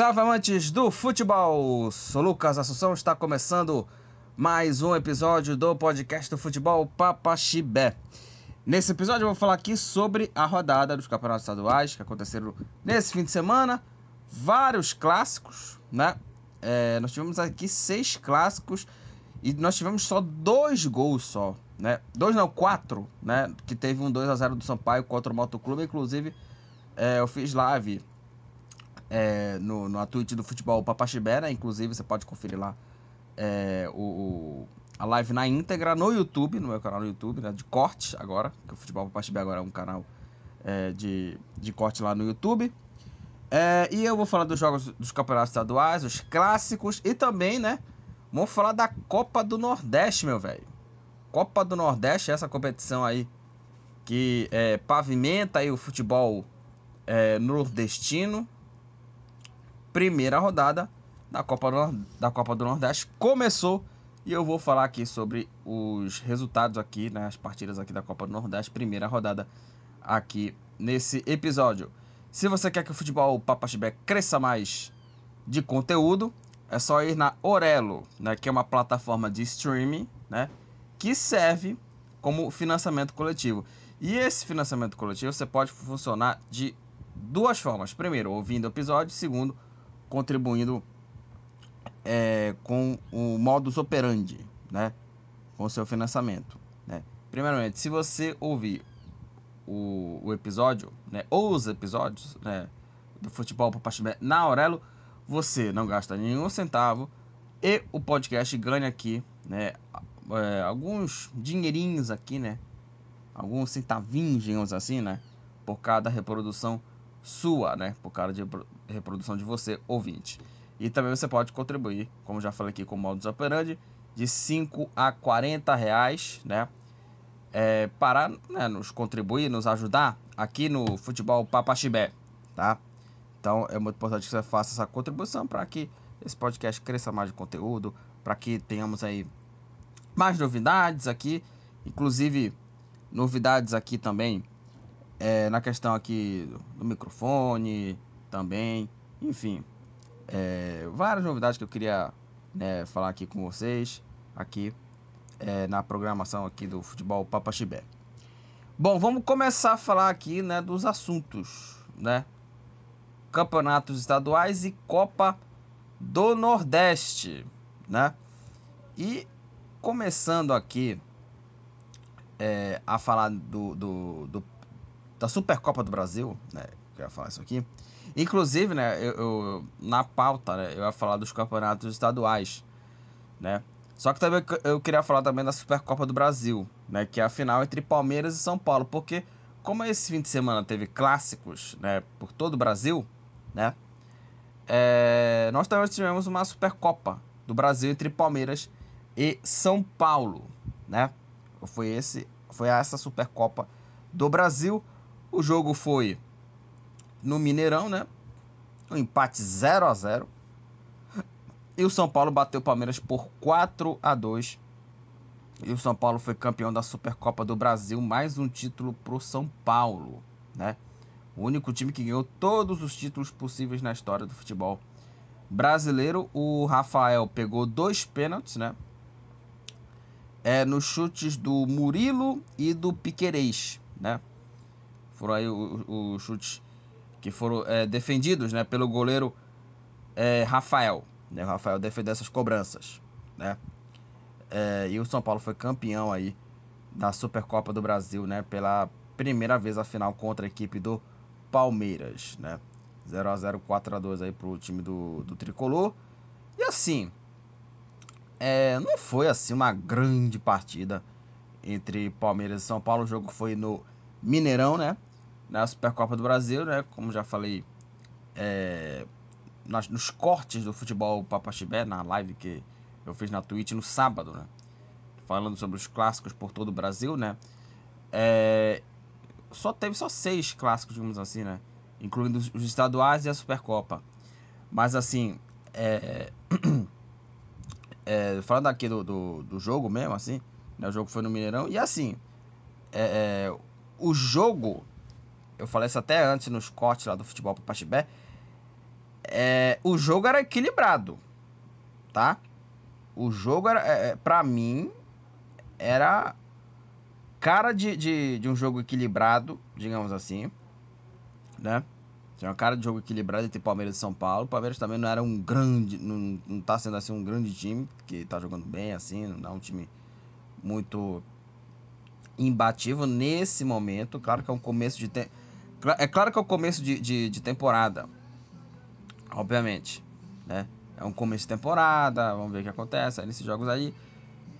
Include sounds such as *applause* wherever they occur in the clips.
Salve amantes do futebol! Sou Lucas Assunção, está começando mais um episódio do podcast do futebol Papaxibé. Nesse episódio eu vou falar aqui sobre a rodada dos campeonatos estaduais que aconteceram nesse fim de semana. Vários clássicos, né? É, nós tivemos aqui seis clássicos e nós tivemos só dois gols só, né? Dois não, quatro, né? Que teve um 2 a 0 do Sampaio contra o Motoclube. Inclusive, é, eu fiz live é, no, no Twitch do Futebol Papaxibé, né? Inclusive, você pode conferir lá é, o, a live na íntegra no YouTube, no meu canal no YouTube, né? De corte agora, que o Futebol Papaxibé agora é um canal é, de, de corte lá no YouTube. É, e eu vou falar dos jogos dos campeonatos estaduais, os clássicos e também, né? Vamos falar da Copa do Nordeste, meu velho. Copa do Nordeste, essa competição aí que é, pavimenta aí o futebol é, nordestino, primeira rodada da Copa, do, da Copa do Nordeste começou e eu vou falar aqui sobre os resultados aqui, né, as partidas aqui da Copa do Nordeste, primeira rodada aqui nesse episódio. Se você quer que o futebol Papaxibé cresça mais de conteúdo, é só ir na Orelo, né, que é uma plataforma de streaming, né, que serve como financiamento coletivo. E esse financiamento coletivo você pode funcionar de duas formas. Primeiro, ouvindo o episódio. Segundo, contribuindo é, com o modus operandi, né? Com o seu financiamento, né? Primeiramente, se você ouvir o, o episódio, né? Ou os episódios, né? Do Futebol para Pachimé na Aurelo, você não gasta nenhum centavo e o podcast ganha aqui, né? É, alguns dinheirinhos aqui, né? Alguns centavinhos, digamos assim, né? Por cada reprodução sua, né? Por causa de reprodução de você, ouvinte. E também você pode contribuir, como já falei aqui com o modus operandi, de 5 a 40 reais, né? É, para né, nos contribuir, nos ajudar aqui no Futebol Papaxibé, tá? Então é muito importante que você faça essa contribuição para que esse podcast cresça mais de conteúdo, para que tenhamos aí mais novidades aqui, inclusive novidades aqui também é, na questão aqui do microfone também, enfim, é, várias novidades que eu queria né, falar aqui com vocês, aqui é, na programação aqui do Futebol Papaxibé. Bom, vamos começar a falar aqui né, dos assuntos, né? Campeonatos estaduais e Copa do Nordeste, né? E começando aqui é, a falar do, do, do da Supercopa do Brasil, né? Eu ia falar isso aqui. Inclusive, né, eu, eu, na pauta, né, eu ia falar dos campeonatos estaduais, né? Só que também eu queria falar também da Supercopa do Brasil, né, que é a final entre Palmeiras e São Paulo, porque como esse fim de semana teve clássicos, né, por todo o Brasil, né? É, nós também tivemos uma Supercopa do Brasil entre Palmeiras e São Paulo, né? Foi esse, foi essa Supercopa do Brasil o jogo foi no Mineirão, né? Um empate 0 a 0 E o São Paulo bateu o Palmeiras por 4 a 2 E o São Paulo foi campeão da Supercopa do Brasil. Mais um título para o São Paulo, né? O único time que ganhou todos os títulos possíveis na história do futebol brasileiro. O Rafael pegou dois pênaltis, né? É, nos chutes do Murilo e do Piquerez, né? Foram aí os chutes que foram é, defendidos né, pelo goleiro é, Rafael. Né? O Rafael defendeu essas cobranças. Né? É, e o São Paulo foi campeão aí da Supercopa do Brasil, né? Pela primeira vez a final contra a equipe do Palmeiras, né? 0 a 0 4 a 2 aí pro time do, do Tricolor. E assim, é, não foi assim uma grande partida entre Palmeiras e São Paulo. O jogo foi no Mineirão, né? Na Supercopa do Brasil, né? Como já falei é, nas, nos cortes do futebol Papaxibé, na live que eu fiz na Twitch no sábado, né? Falando sobre os clássicos por todo o Brasil, né? É, só teve só seis clássicos, digamos assim, né? Incluindo os, os estaduais e a Supercopa. Mas assim, é, *clears throat* é, falando aqui do, do, do, jogo mesmo, assim, né? O jogo foi no Mineirão. E assim, é, é o jogo eu falei isso até antes nos cortes lá do futebol para Pachibé, é, o jogo era equilibrado, tá? O jogo era, é, é para mim, era cara de, de, de um jogo equilibrado, digamos assim, né? Tinha uma cara de jogo equilibrado entre Palmeiras e São Paulo. O Palmeiras também não era um grande, não, não tá sendo assim um grande time, que tá jogando bem assim, não é um time muito imbatível nesse momento. Claro que é um começo de te... é claro que é o começo de, de, de, temporada, obviamente, né? É um começo de temporada, vamos ver o que acontece nesses jogos aí.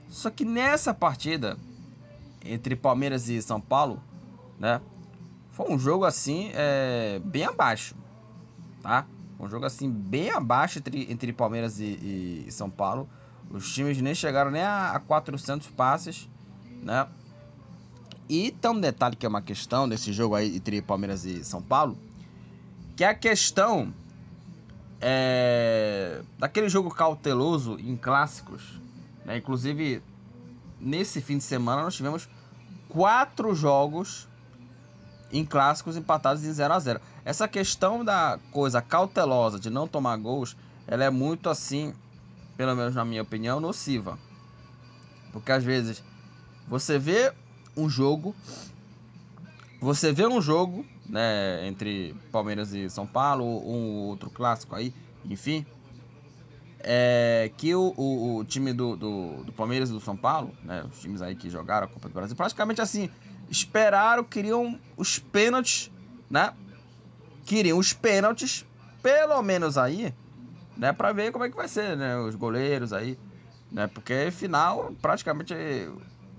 Só que nessa partida entre Palmeiras e São Paulo, né? Foi um jogo assim, é, bem abaixo, tá? Um jogo assim, bem abaixo entre, entre Palmeiras e, e São Paulo. Os times nem chegaram nem a, a 400 passes, né? E tem um detalhe que é uma questão desse jogo aí entre Palmeiras e São Paulo, que é a questão é, daquele jogo cauteloso em clássicos. Né? Inclusive, nesse fim de semana nós tivemos quatro jogos em clássicos empatados em 0 a 0 Essa questão da coisa cautelosa de não tomar gols, ela é muito assim, pelo menos na minha opinião, nociva. Porque às vezes você vê um jogo, você vê um jogo, né, entre Palmeiras e São Paulo, um outro clássico aí, enfim, é, que o, o, o time do, do, do, Palmeiras e do São Paulo, né, os times aí que jogaram a Copa do Brasil, praticamente assim, esperaram, queriam os pênaltis, né? Queriam os pênaltis, pelo menos aí, né? Pra ver como é que vai ser, né? Os goleiros aí, né? Porque final, praticamente,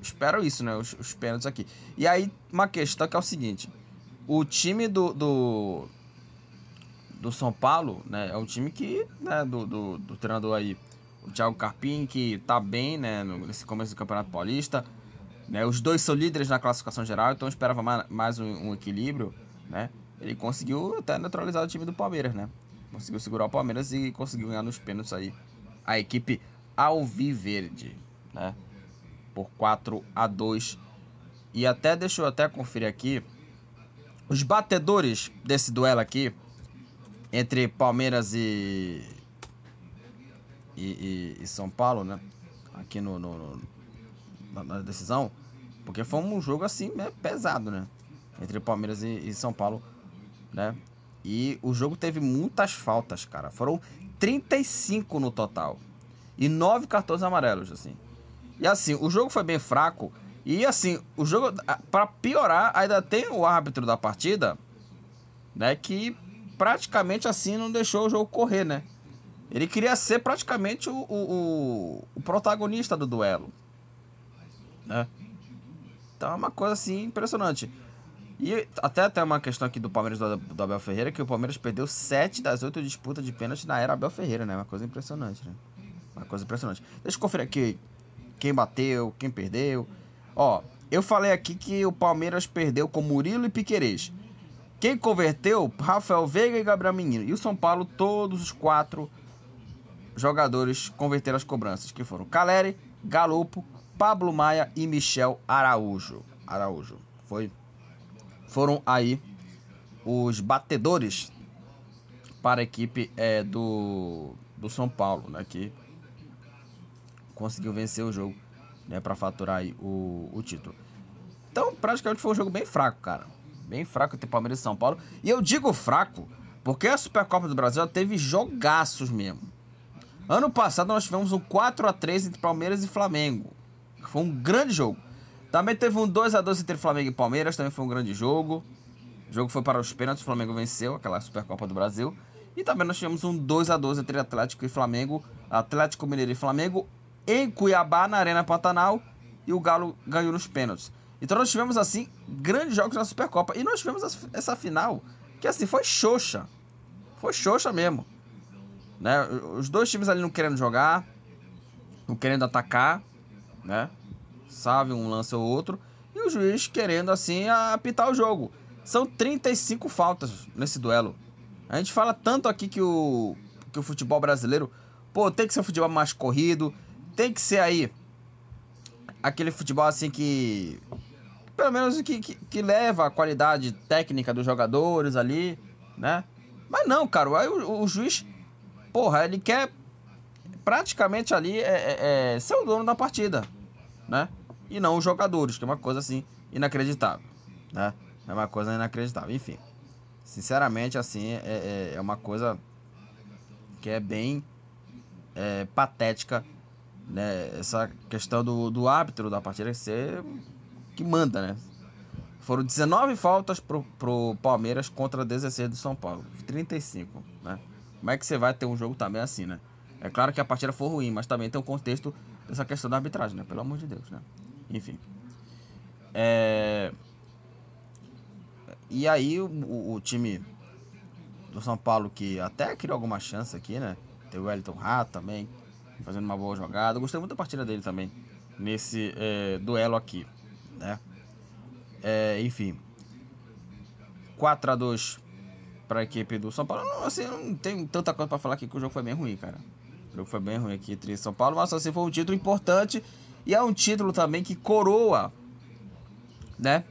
esperam isso, né? Os, os pênaltis aqui. E aí, uma questão que é o seguinte: o time do, do, do São Paulo, né? É um time que, né? Do, do, do treinador aí, o Thiago Carpim, que tá bem, né? Nesse começo do Campeonato Paulista né? Os dois são líderes na classificação geral, então esperava mais um, um, equilíbrio. Né? Ele conseguiu até neutralizar o time do Palmeiras, né? Conseguiu segurar o Palmeiras e conseguiu ganhar nos pênaltis aí. A equipe Alviverde, né? Por 4 a 2 E até, deixa eu até conferir aqui. Os batedores desse duelo aqui, entre Palmeiras e, e, e, e São Paulo, né? Aqui no, no, no na decisão. Porque foi um jogo assim né, pesado, né? Entre Palmeiras e, e São Paulo, né? E o jogo teve muitas faltas, cara. Foram 35 no total. E 9 cartões amarelos, assim. E assim, o jogo foi bem fraco. E assim, o jogo, para piorar, ainda tem o árbitro da partida, né? Que praticamente assim não deixou o jogo correr, né? Ele queria ser praticamente o, o, o protagonista do duelo, né? Então é uma coisa assim impressionante. E até tem uma questão aqui do Palmeiras do, do, Abel Ferreira, que o Palmeiras perdeu 7 das 8 disputas de pênalti na era Abel Ferreira, né? Uma coisa impressionante, né? Uma coisa impressionante. Deixa eu conferir aqui quem bateu, quem perdeu. Ó, eu falei aqui que o Palmeiras perdeu com Murilo e Piquerez. Quem converteu? Rafael Veiga e Gabriel Menino. E o São Paulo, todos os quatro jogadores converteram as cobranças, que foram Caleri, Galopo, Pablo Maia e Michel Araújo. Araújo. Foi, foram aí os batedores para a equipe é, do, do São Paulo, né, que conseguiu vencer o jogo né, para faturar o, o título. Então, praticamente foi um jogo bem fraco, cara. Bem fraco entre Palmeiras e São Paulo. E eu digo fraco porque a Supercopa do Brasil teve jogaços mesmo. Ano passado nós tivemos um 4 a 3 entre Palmeiras e Flamengo. Foi um grande jogo. Também teve um 2 a 2 entre Flamengo e Palmeiras, também foi um grande jogo. O jogo foi para os pênaltis, o Flamengo venceu aquela Supercopa do Brasil. E também nós tivemos um 2 a 2 entre Atlético e Flamengo, Atlético Mineiro e Flamengo em Cuiabá, na Arena Pantanal, e o Galo ganhou nos pênaltis. Então nós tivemos assim grandes jogos na Supercopa e nós tivemos essa final que assim foi xoxa. Foi xoxa mesmo. Né? Os dois times ali não querendo jogar, não querendo atacar né? Sabe um lance ou outro. E o juiz querendo assim apitar o jogo. São 35 faltas nesse duelo. A gente fala tanto aqui que o, que o futebol brasileiro, pô, tem que ser um futebol mais corrido, tem que ser aí aquele futebol assim que pelo menos que, que, que leva a qualidade técnica dos jogadores ali, né? Mas não, cara, aí o, o juiz, porra, ele quer praticamente ali é, é, é, ser o dono da partida, né? E não os jogadores, que é uma coisa assim inacreditável, né? É uma coisa inacreditável, enfim. Sinceramente, assim, é, é, é uma coisa que é bem é, patética, né? Essa questão do, do árbitro da partida ser que manda, né? Foram 19 faltas pro, pro Palmeiras contra 16 do São Paulo. 35, né? Como é que você vai ter um jogo também assim, né? É claro que a partida foi ruim, mas também tem o um contexto dessa questão da arbitragem, né? Pelo amor de Deus, né? Enfim. É... E aí o, o, time do São Paulo que até criou alguma chance aqui, né? Tem o Wellington Rato também, fazendo uma boa jogada. Gostei muito da partida dele também, nesse é, duelo aqui, né? É, enfim. 4 a 2 para a equipe do São Paulo. Não, assim, não tem tanta coisa para falar aqui que o jogo foi bem ruim, cara. O jogo foi bem ruim aqui entre São Paulo, mas assim foi um título importante e é um título também que coroa, né?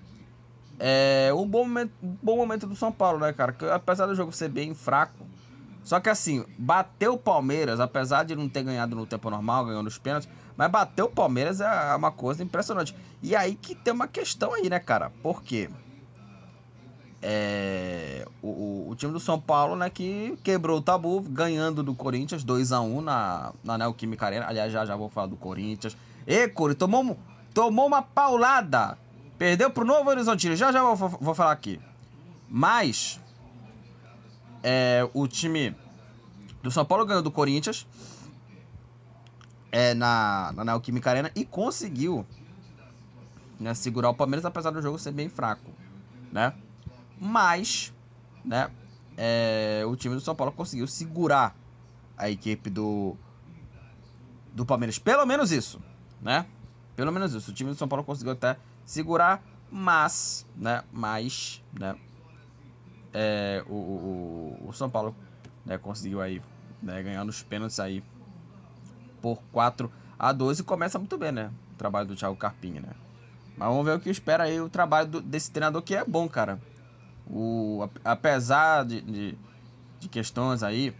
É um bom momento, um bom momento do São Paulo, né, cara? Que, apesar do jogo ser bem fraco, só que assim, bateu o Palmeiras, apesar de não ter ganhado no tempo normal, ganhando os pênaltis, mas bateu o Palmeiras é uma coisa impressionante. E aí que tem uma questão aí, né, cara? Por quê? É, o, o, time do São Paulo, né, que quebrou o tabu, ganhando do Corinthians 2 a 1 na, na Neoquímica Arena. Aliás, já já vou falar do Corinthians. E, Curi, tomou, tomou uma paulada. Perdeu pro Novo Horizontino. Já já vou, vou falar aqui. Mas, é, o time do São Paulo ganhou do Corinthians é, na, na Neoquímica Arena e conseguiu né, segurar o Palmeiras, apesar do jogo ser bem fraco, né? Mas, né, é, o time do São Paulo conseguiu segurar a equipe do, do Palmeiras. Pelo menos isso, né? Pelo menos isso. O time do São Paulo conseguiu até segurar, mas, né, mas, né, é, o, o, o, São Paulo né, conseguiu aí né, ganhar nos pênaltis aí por 4 a 2 e começa muito bem, né? O trabalho do Thiago Carpinha, né? Mas vamos ver o que espera aí o trabalho do, desse treinador que é bom, cara. O, apesar de, de, de questões aí,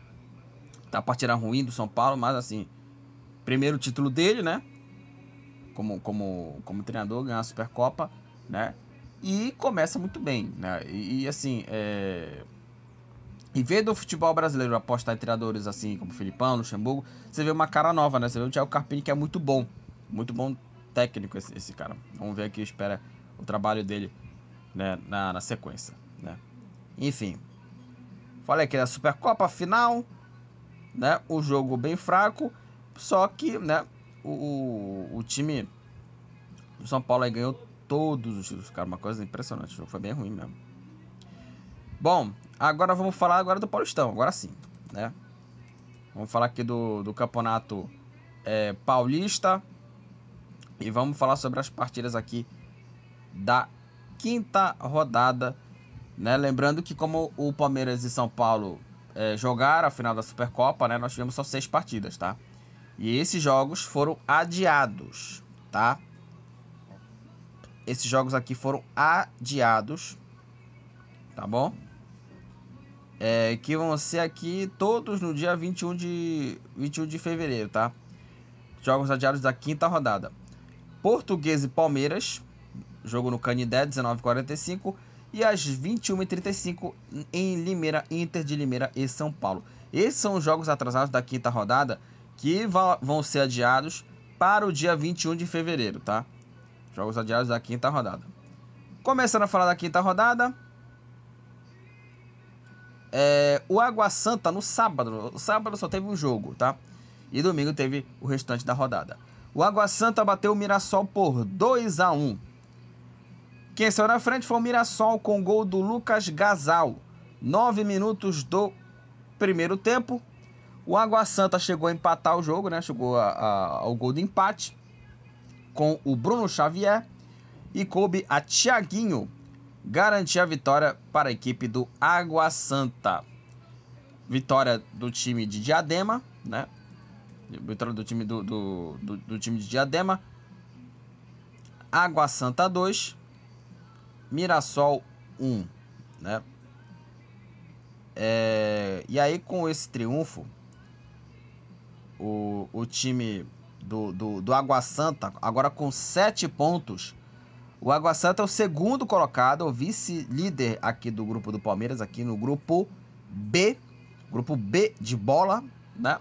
tá partida ruim do São Paulo, mas assim, primeiro título dele, né? Como, como, como treinador, ganhar a Supercopa, né? E começa muito bem, né? E, e assim, é... em vez do futebol brasileiro apostar em treinadores assim como Filipão, Luxemburgo, você vê uma cara nova, né? Você vê o Thiago Carpini que é muito bom, muito bom técnico esse, esse cara. Vamos ver aqui, espera o trabalho dele né, na, na sequência. Né? Enfim, falei aqui da Supercopa final, né? O jogo bem fraco, só que, né? O, o, o time do São Paulo ganhou todos os títulos, cara, uma coisa impressionante. O jogo foi bem ruim mesmo. Bom, agora vamos falar agora do Paulistão, agora sim, né? Vamos falar aqui do, do campeonato é, paulista e vamos falar sobre as partidas aqui da quinta rodada né? Lembrando que como o Palmeiras e São Paulo é, jogaram a final da Supercopa, né? Nós tivemos só seis partidas, tá? E esses jogos foram adiados, tá? Esses jogos aqui foram adiados, tá bom? É, que vão ser aqui todos no dia 21 de, 21 de fevereiro, tá? Jogos adiados da quinta rodada. Português e Palmeiras, jogo no Canidé, 19h45 e às 21h35 em Limeira, Inter de Limeira e São Paulo. Esses são os jogos atrasados da quinta rodada que vão ser adiados para o dia 21 de fevereiro, tá? Jogos adiados da quinta rodada. Começando a falar da quinta rodada. É, o Água Santa no sábado. No sábado só teve um jogo, tá? E domingo teve o restante da rodada. O Água Santa bateu o Mirassol por 2 a 1 quem saiu na frente foi o Mirassol com gol do Lucas Gasal. Nove minutos do primeiro tempo. O Água Santa chegou a empatar o jogo, né? Chegou a, a, ao gol de empate com o Bruno Xavier. E coube a Thiaguinho garantir a vitória para a equipe do Água Santa. Vitória do time de Diadema, né? Vitória do time do, do, do, do time de Diadema. Água Santa 2, Mirassol 1, né? É, e aí, com esse triunfo, o, o time do, do, do Água Santa, agora com sete pontos, o Água Santa é o segundo colocado, o vice-líder aqui do grupo do Palmeiras, aqui no grupo B, grupo B de bola, né?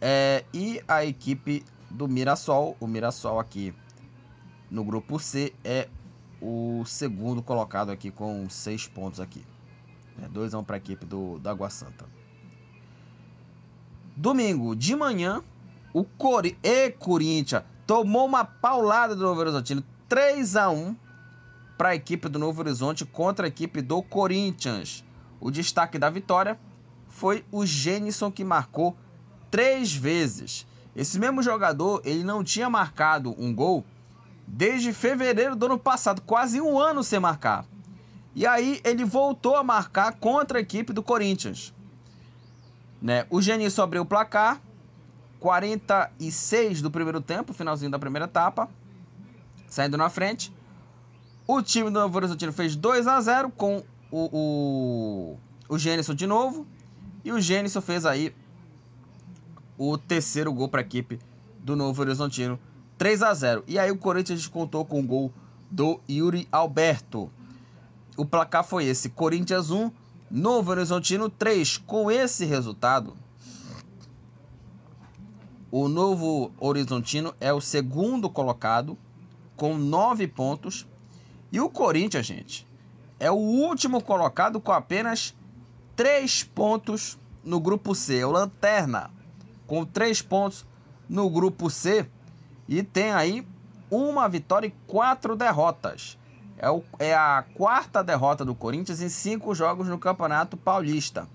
É, e a equipe do Mirassol, o Mirassol aqui no grupo C é o segundo colocado aqui com seis pontos aqui. É, 2 a 1 para a equipe do, do Água Santa. Domingo de manhã, o Cori e Corinthians tomou uma paulada do Novo Horizontino, 3 a 1 para a equipe do Novo Horizonte contra a equipe do Corinthians. O destaque da vitória foi o Gênison que marcou três vezes. Esse mesmo jogador, ele não tinha marcado um gol desde fevereiro do ano passado, quase um ano sem marcar. E aí ele voltou a marcar contra a equipe do Corinthians. Né? O Genício abriu o placar, 46 do primeiro tempo, finalzinho da primeira etapa, saindo na frente. O time do Novo Horizontino fez 2 a 0 com o, o, o Gênison de novo. E o Gênison fez aí o terceiro gol para a equipe do Novo Horizontino, 3 a 0 E aí o Corinthians contou com o gol do Yuri Alberto o placar foi esse: Corinthians 1, Novo Horizontino 3. Com esse resultado, o Novo Horizontino é o segundo colocado com 9 pontos. E o Corinthians, gente, é o último colocado com apenas 3 pontos no grupo C. É o Lanterna com 3 pontos no grupo C. E tem aí uma vitória e quatro derrotas. É, o, é a quarta derrota do Corinthians em cinco jogos no Campeonato Paulista.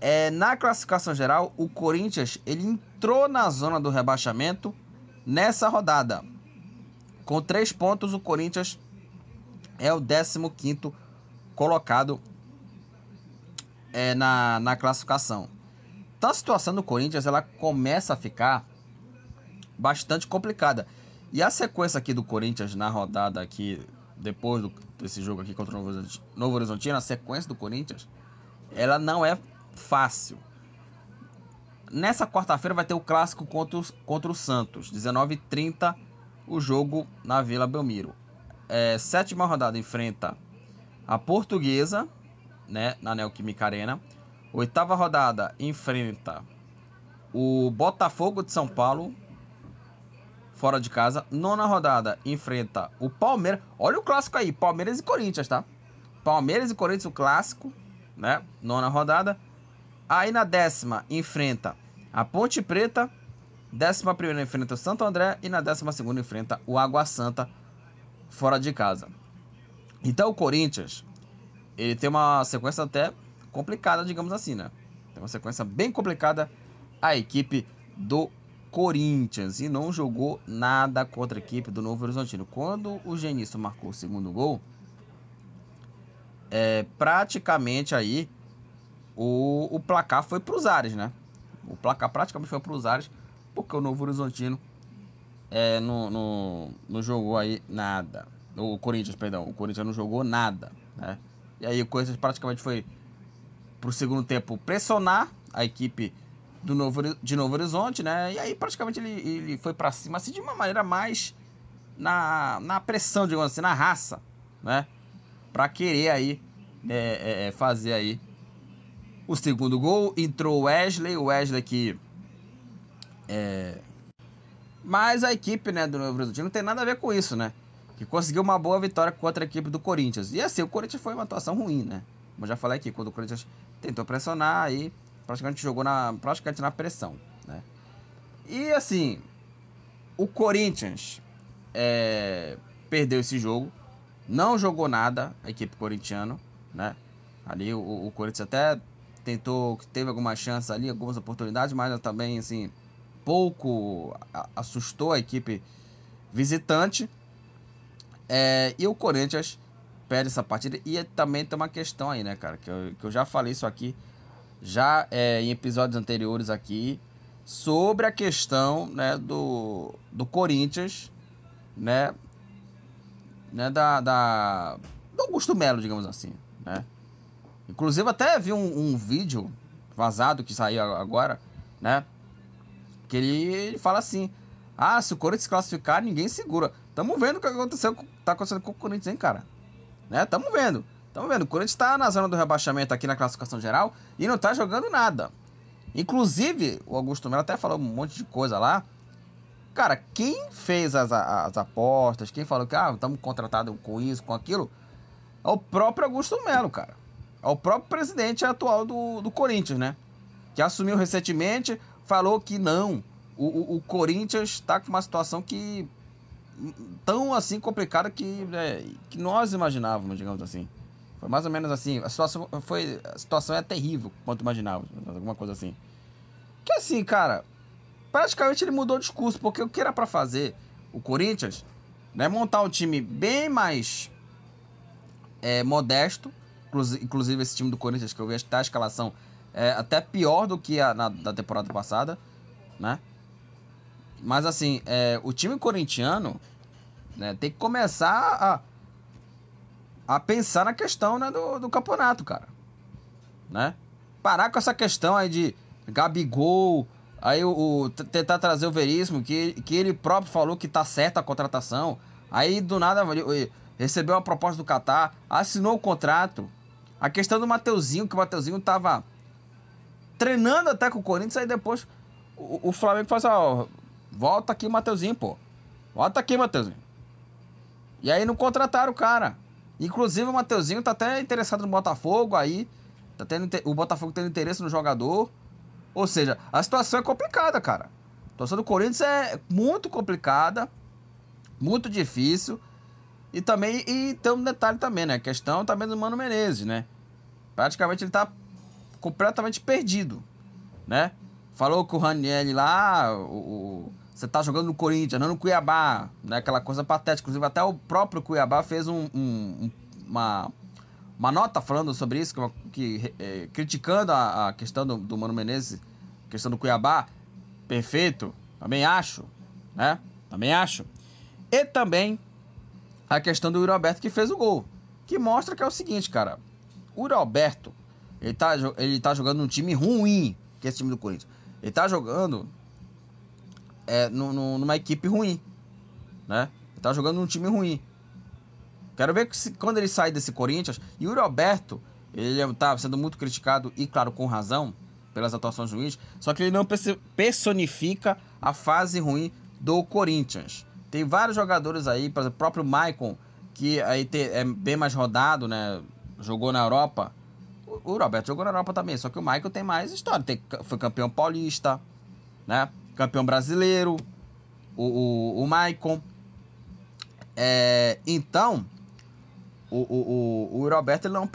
É, na classificação geral, o Corinthians ele entrou na zona do rebaixamento nessa rodada. Com três pontos, o Corinthians é o 15 colocado é, na, na classificação. Então a situação do Corinthians ela começa a ficar bastante complicada. E a sequência aqui do Corinthians na rodada aqui, depois do, desse jogo aqui contra o Novo, Horizontino, a sequência do Corinthians, ela não é fácil. Nessa quarta-feira vai ter o clássico contra o, contra o Santos, 19h30, o jogo na Vila Belmiro. É, sétima rodada enfrenta a Portuguesa, né, na Neoquímica Arena. Oitava rodada enfrenta o Botafogo de São Paulo, fora de casa. Nona rodada enfrenta o Palmeiras. Olha o clássico aí, Palmeiras e Corinthians, tá? Palmeiras e Corinthians, o clássico, né? Nona rodada. Aí na décima enfrenta a Ponte Preta. Décima primeira enfrenta o Santo André. E na décima segunda enfrenta o Água Santa, fora de casa. Então o Corinthians, ele tem uma sequência até complicada, digamos assim, né? Tem uma sequência bem complicada a equipe do Corinthians e não jogou nada contra a equipe do Novo Horizontino. Quando o Genício marcou o segundo gol, é, praticamente aí o, o placar foi para os ares, né? O placar praticamente foi para os ares, porque o Novo Horizontino é, não, não, não jogou aí nada. O Corinthians, perdão, o Corinthians não jogou nada, né? E aí o Corinthians praticamente foi para o segundo tempo pressionar a equipe do Novo, de Novo Horizonte, né? E aí praticamente ele, ele foi para cima, assim, de uma maneira mais na, na pressão, digamos assim, na raça, né? Para querer aí é, é, é, fazer aí o segundo gol. Entrou o Wesley, o Wesley que é... Mas a equipe né, do Novo não tem nada a ver com isso, né? Que conseguiu uma boa vitória contra a equipe do Corinthians. E assim, o Corinthians foi uma atuação ruim, né? Como eu já falei aqui, quando o Corinthians tentou pressionar aí praticamente jogou na, praticamente na pressão, né? E assim, o Corinthians é, perdeu esse jogo, não jogou nada a equipe corintiana, né? Ali o, o Corinthians até tentou, teve algumas chances ali, algumas oportunidades, mas também assim pouco assustou a equipe visitante. É, e o Corinthians perde essa partida. E também tem uma questão aí, né, cara? Que eu, que eu já falei isso aqui já é, em episódios anteriores aqui sobre a questão né, do, do Corinthians, né, né da, da do Augusto Melo, digamos assim, né? Inclusive até vi um, um vídeo vazado que saiu agora, né? Que ele, ele fala assim: Ah, se o Corinthians classificar, ninguém segura. Tamo vendo o que aconteceu, tá acontecendo com o Corinthians, hein, cara? Né? Tamo vendo. Tamo vendo. O Corinthians tá na zona do rebaixamento aqui na classificação geral e não tá jogando nada. Inclusive, o Augusto Melo até falou um monte de coisa lá. Cara, quem fez as, as apostas, quem falou que ah, estamos contratados com isso, com aquilo, é o próprio Augusto Melo, cara. É o próprio presidente atual do, do Corinthians, né? Que assumiu recentemente, falou que não. O, o, o Corinthians está com uma situação que. tão assim complicada que, é, que nós imaginávamos, digamos assim. Foi mais ou menos assim. A situação, foi, a situação é terrível quanto imaginávamos. Alguma coisa assim. Que assim, cara. Praticamente ele mudou o discurso. Porque o que era para fazer o Corinthians, né? Montar um time bem mais é, modesto Inclusive, esse time do Corinthians que eu vi está a escalação é até pior do que a na, da temporada passada, né? Mas assim, é, o time corintiano né, tem que começar a, a pensar na questão né, do, do campeonato, cara. Né? Parar com essa questão aí de Gabigol, aí o, o, tentar trazer o Veríssimo, que, que ele próprio falou que tá certa a contratação. Aí do nada recebeu a proposta do Qatar, assinou o contrato. A questão do Mateuzinho, que o Mateuzinho tava treinando até com o Corinthians, aí depois o, o Flamengo faz, ó, volta aqui, Mateuzinho, pô. Volta aqui, Mateuzinho. E aí não contrataram o cara. Inclusive o Mateuzinho tá até interessado no Botafogo aí. Tá tendo, o Botafogo tendo interesse no jogador. Ou seja, a situação é complicada, cara. A situação do Corinthians é muito complicada, muito difícil. E também, e tem um detalhe também, né? A questão também do Mano Menezes, né? Praticamente ele tá completamente perdido, né? Falou que o Raniel lá, o, você tá jogando no Corinthians, não no Cuiabá, né? Aquela coisa patética. Inclusive, até o próprio Cuiabá fez um, um, uma, uma nota falando sobre isso, que, que é, criticando a, a, questão do, do Mano Menezes, questão do Cuiabá. Perfeito, também acho, né? Também acho. E também a questão do Yuri Alberto que fez o gol. Que mostra que é o seguinte, cara. O Yuri Alberto, ele tá, ele tá jogando num time ruim, que é esse time do Corinthians. Ele tá jogando é, no, no, numa equipe ruim, né? Ele tá jogando num time ruim. Quero ver que se, quando ele sai desse Corinthians. E o Yuri Alberto, ele tá sendo muito criticado, e claro, com razão, pelas atuações ruins. Só que ele não personifica a fase ruim do Corinthians. Tem vários jogadores aí, por exemplo, o próprio Maicon, que aí é bem mais rodado, né? Jogou na Europa. O, Roberto jogou na Europa também, só que o Michael tem mais história. Tem, foi campeão paulista, né? Campeão brasileiro. O, o, o Maicon. É, então, o, o, o, o Roberto ele não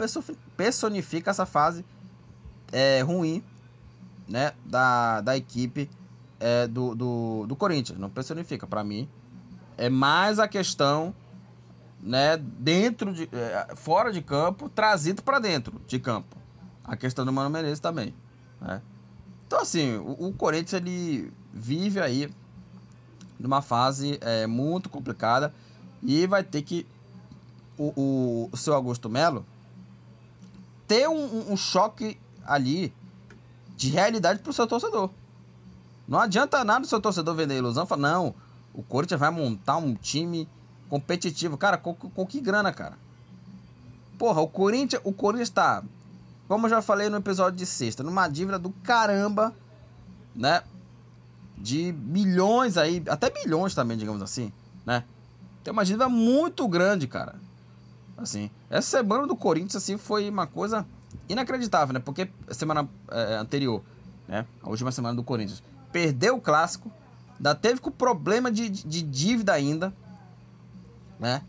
personifica essa fase é, ruim né, da, da equipe é, do, do, do Corinthians. Não personifica. Para mim, é mais a questão né, dentro de é, fora de campo, trazido para dentro de campo. A questão do Mano Menezes também, né? Então assim, o, o Corinthians ele vive aí numa fase é, muito complicada e vai ter que o, o, o seu Augusto Melo ter um, um choque ali de realidade para o seu torcedor. Não adianta nada o seu torcedor vender ilusão falar, não, o Corinthians vai montar um time competitivo. Cara, com, com que grana, cara? Porra, o Corinthians, o Corinthians tá, como eu já falei no episódio de sexta, numa dívida do caramba, né? De milhões aí, até bilhões também, digamos assim, né? Tem uma dívida muito grande, cara. Assim, essa semana do Corinthians, assim, foi uma coisa inacreditável, né? Porque semana é, anterior, né? A última semana do Corinthians, perdeu o clássico, Ainda teve com problema de, de dívida ainda, né?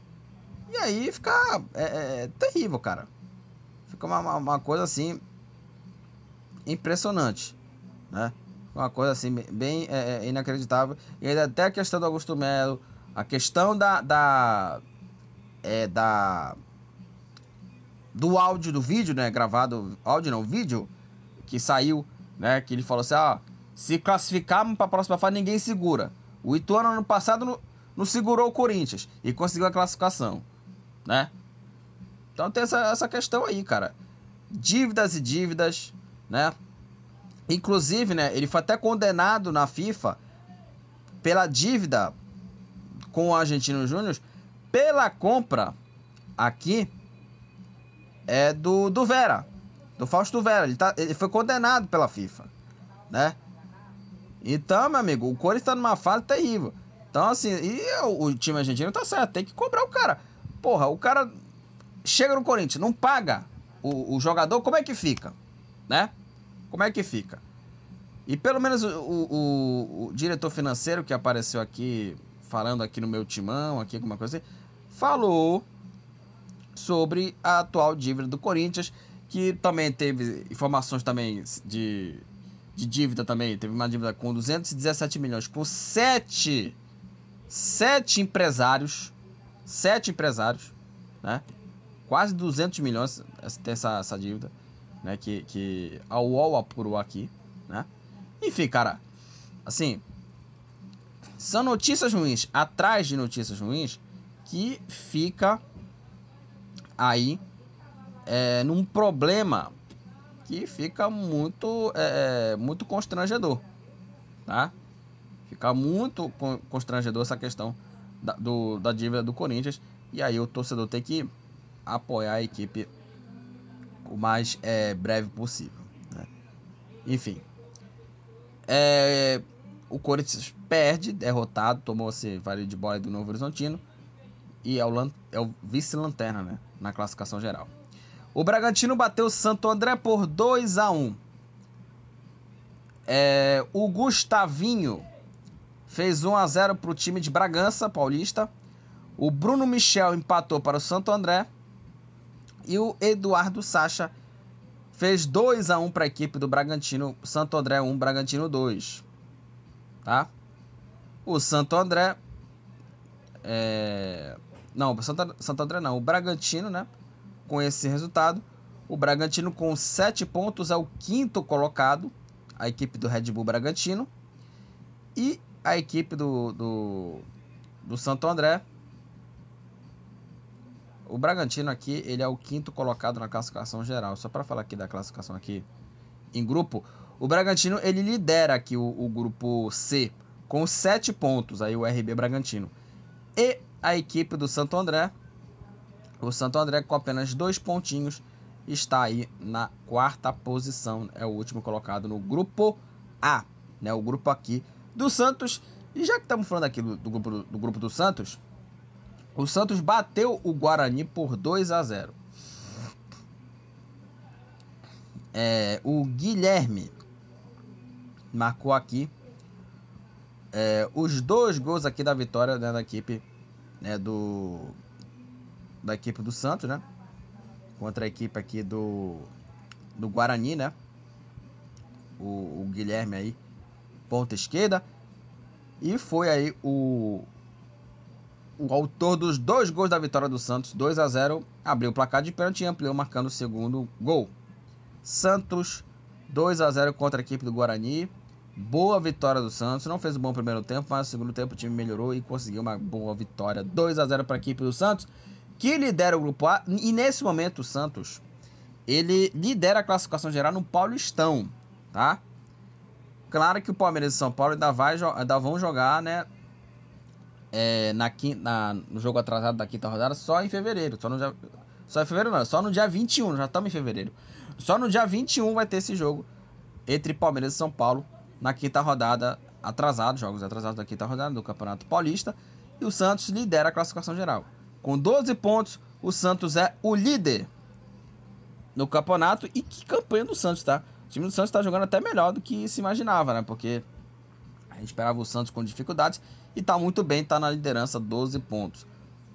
E aí fica é, é, é, terrível, cara. Fica uma, uma coisa assim impressionante, né? Uma coisa assim bem é, é, inacreditável. E ainda até a questão do Augusto Melo, a questão da da, é, da do áudio do vídeo, né? Gravado, áudio não, vídeo que saiu, né? Que ele falou assim, ah, se classificarmos para a próxima fase, ninguém segura. O Ituano ano passado não, não segurou o Corinthians e conseguiu a classificação, né? Então tem essa, essa questão aí, cara. dívidas e dívidas, né? Inclusive, né, ele foi até condenado na FIFA pela dívida com o Argentino Júnior pela compra aqui é do, do Vera, do Fausto Vera. Ele, tá, ele foi condenado pela FIFA, né? Então, meu amigo, o Corinthians está numa fase terrível. Então, assim, e o, time argentino tá certo, tem que cobrar o cara. Porra, o cara chega no Corinthians, não paga o, o jogador, como é que fica? Né? Como é que fica? E pelo menos o, o, o, diretor financeiro que apareceu aqui, falando aqui no meu timão, aqui alguma coisa assim, falou sobre a atual dívida do Corinthians, que também teve informações também de, de dívida também, teve uma dívida com 217 milhões, com sete, sete empresários, sete empresários, né? Quase 200 milhões tem essa, essa dívida, né? Que, que a UOL apurou aqui, né? Enfim, cara, assim, são notícias ruins atrás de notícias ruins que fica aí é, num problema que fica muito, é, é, muito constrangedor, tá? Fica muito constrangedor essa questão da, do, da dívida do Corinthians e aí o torcedor tem que apoiar a equipe o mais é, breve possível. Né? Enfim, é, o Corinthians perde, derrotado, tomou-se vale de bola do Novo Horizontino e é o, é o vice-lanterna né, na classificação geral. O Bragantino bateu o Santo André por 2 a 1 é, O Gustavinho fez 1 a 0 para o time de Bragança Paulista. O Bruno Michel empatou para o Santo André. E o Eduardo Sacha fez 2 a 1 para a equipe do Bragantino. Santo André 1, Bragantino 2. Tá? O Santo André é, não, Santo, Santo André não. O Bragantino, né? Com esse resultado. O Bragantino com 7 pontos é o quinto colocado. A equipe do Red Bull Bragantino. E a equipe do, do, do Santo André. O Bragantino aqui, ele é o quinto colocado na classificação geral. Só para falar aqui da classificação aqui em grupo. O Bragantino, ele lidera aqui o, o grupo C com 7 pontos. Aí o RB Bragantino. E a equipe do Santo André, o Santo André com apenas dois pontinhos, está aí na quarta posição, é o último colocado no grupo A, né? O grupo aqui do Santos. E já que estamos falando aqui do, do, grupo, do, grupo do Santos, o Santos bateu o Guarani por 2 a 0. É, o Guilherme marcou aqui é, os dois gols aqui da vitória né, da equipe né, do da equipe do Santos, né? Contra a equipe aqui do do Guarani, né? O, o Guilherme aí, ponta esquerda. E foi aí o o autor dos dois gols da vitória do Santos, 2 a 0, abriu o placar de pênalti e ampliou marcando o segundo gol. Santos 2 a 0 contra a equipe do Guarani. Boa vitória do Santos. Não fez um bom primeiro tempo, mas no segundo tempo o time melhorou e conseguiu uma boa vitória. 2 a 0 para a equipe do Santos, que lidera o grupo A. E nesse momento o Santos ele lidera a classificação geral no Paulistão, tá? Claro que o Palmeiras e São Paulo ainda, vai, ainda vão jogar, né? É, na, na, no jogo atrasado da quinta rodada só em fevereiro. Só no dia, só em fevereiro não, só no dia 21, já estamos em fevereiro. Só no dia 21 vai ter esse jogo entre Palmeiras e São Paulo na quinta rodada atrasado, jogos atrasados da quinta rodada do Campeonato Paulista, e o Santos lidera a classificação geral. Com 12 pontos, o Santos é o líder no campeonato e que campanha do Santos, tá? O time do Santos está jogando até melhor do que se imaginava, né? Porque a gente esperava o Santos com dificuldades e tá muito bem, tá na liderança, 12 pontos,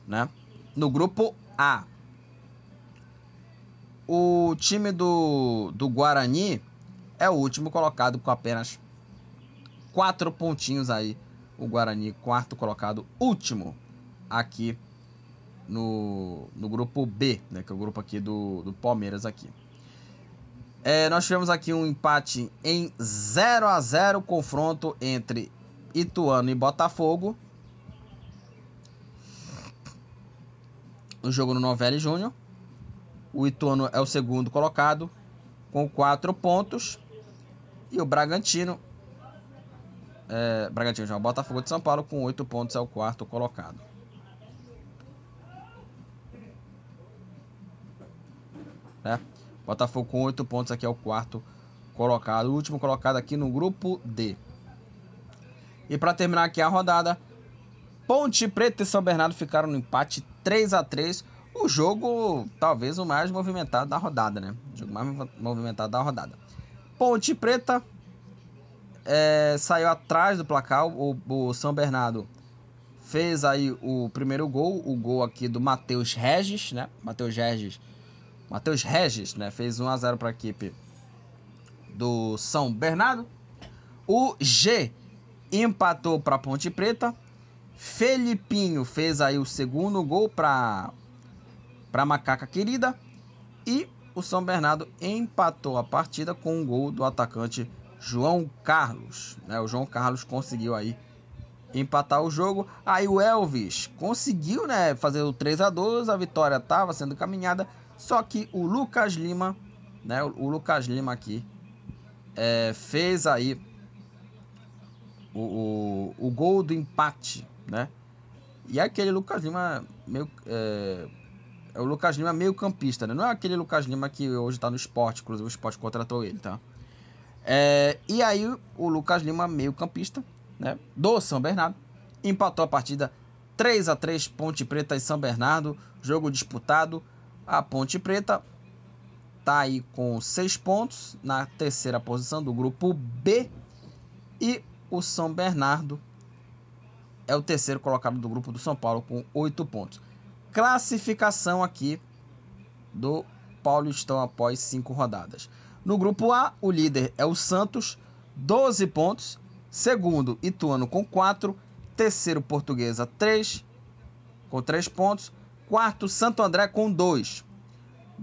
né? No grupo A. O time do, do Guarani é o último colocado com apenas quatro pontinhos aí. O Guarani, quarto colocado, último aqui no, no grupo B, né? Que é o grupo aqui do, do Palmeiras aqui. É, nós tivemos aqui um empate em 0 a 0 confronto entre Ituano e Botafogo. O jogo no Novelli Júnior. O Ituano é o segundo colocado com quatro pontos. E o Bragantino. É, Bragantino já, o Botafogo de São Paulo com oito pontos é o quarto colocado. Né? Botafogo com oito pontos aqui é o quarto colocado. O último colocado aqui no grupo D. E para terminar aqui a rodada, Ponte Preta e São Bernardo ficaram no empate 3 a 3 O jogo, talvez o mais movimentado da rodada, né? O jogo mais movimentado da rodada. Ponte Preta é, saiu atrás do placar. O, o, São Bernardo fez aí o primeiro gol, o gol aqui do Matheus Regis, né? Matheus Regis. Matheus Regis, né? Fez 1 a 0 para a equipe do São Bernardo. O G empatou para Ponte Preta. Felipinho fez aí o segundo gol para para Macaca Querida e o São Bernardo empatou a partida com um gol do atacante João Carlos. Né? O João Carlos conseguiu aí empatar o jogo. Aí o Elvis conseguiu né, fazer o 3 a 2 a vitória estava sendo caminhada, só que o Lucas Lima, né, o Lucas Lima aqui, é, fez aí o, o, o, gol do empate, né? E é aquele Lucas Lima meio é, é o Lucas Lima meio campista, né? Não é aquele Lucas Lima que hoje está no esporte, inclusive o esporte contratou ele, tá? É, e aí o Lucas Lima, meio campista, né? Do São Bernardo, empatou a partida 3 a 3 Ponte Preta e São Bernardo, jogo disputado. A Ponte Preta tá aí com 6 pontos na terceira posição do grupo B e o São Bernardo é o terceiro colocado do grupo do São Paulo com 8 pontos. Classificação aqui do Paulistão após 5 rodadas. No grupo A, o líder é o Santos, 12 pontos. Segundo, Ituano com 4. Terceiro, Portuguesa, 3, com 3 pontos. Quarto, Santo André com 2.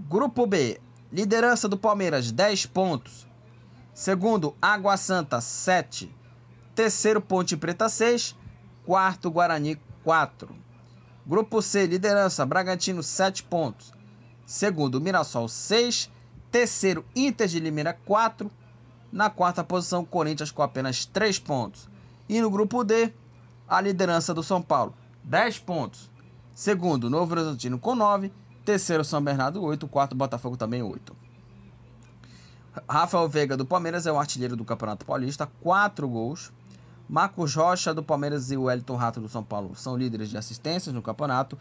Grupo B, liderança do Palmeiras, 10 pontos. Segundo, Água Santa, 7. Terceiro, Ponte Preta, 6. Quarto, Guarani, 4. Grupo C, liderança, Bragantino, 7 pontos. Segundo, Mirassol, 6. Terceiro, Inter de Limeira, 4. Na quarta posição, Corinthians com apenas 3 pontos. E no grupo D, a liderança do São Paulo, 10 pontos. Segundo, Novo Horizontino com 9. Terceiro, São Bernardo, 8. Quarto, Botafogo também, 8. Rafael Veiga do Palmeiras é o artilheiro do Campeonato Paulista, 4 gols. Marcos Rocha do Palmeiras e o Wellington Rato do São Paulo são líderes de assistências no campeonato,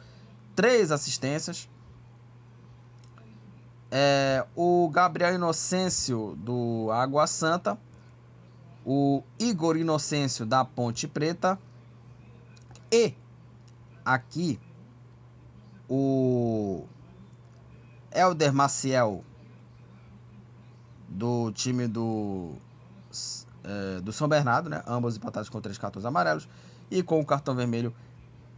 3 assistências. É, o Gabriel Inocêncio do Água Santa, o Igor Inocêncio da Ponte Preta e aqui o Elder Maciel do time do, é, do São Bernardo, né? Ambos empatados com três cartões amarelos. E com o cartão vermelho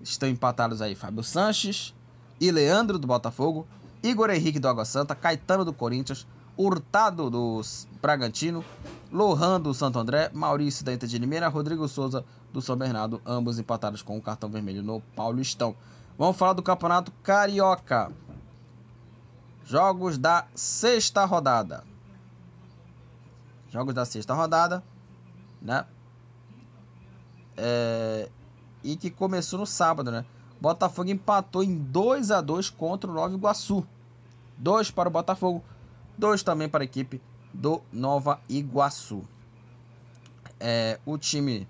estão empatados aí Fábio Sanches e Leandro do Botafogo Igor Henrique do Água Santa, Caetano do Corinthians, Hurtado do Bragantino, Lohan do Santo André, Maurício da Inter de Limeira, Rodrigo Souza do São Bernardo, ambos empatados com o cartão vermelho no Paulistão. Vamos falar do Campeonato Carioca. Jogos da sexta rodada. Jogos da sexta rodada, né? É... E que começou no sábado, né? Botafogo empatou em 2 a 2 contra o Nova Iguaçu. 2 para o Botafogo, 2 também para a equipe do Nova Iguaçu. É, o time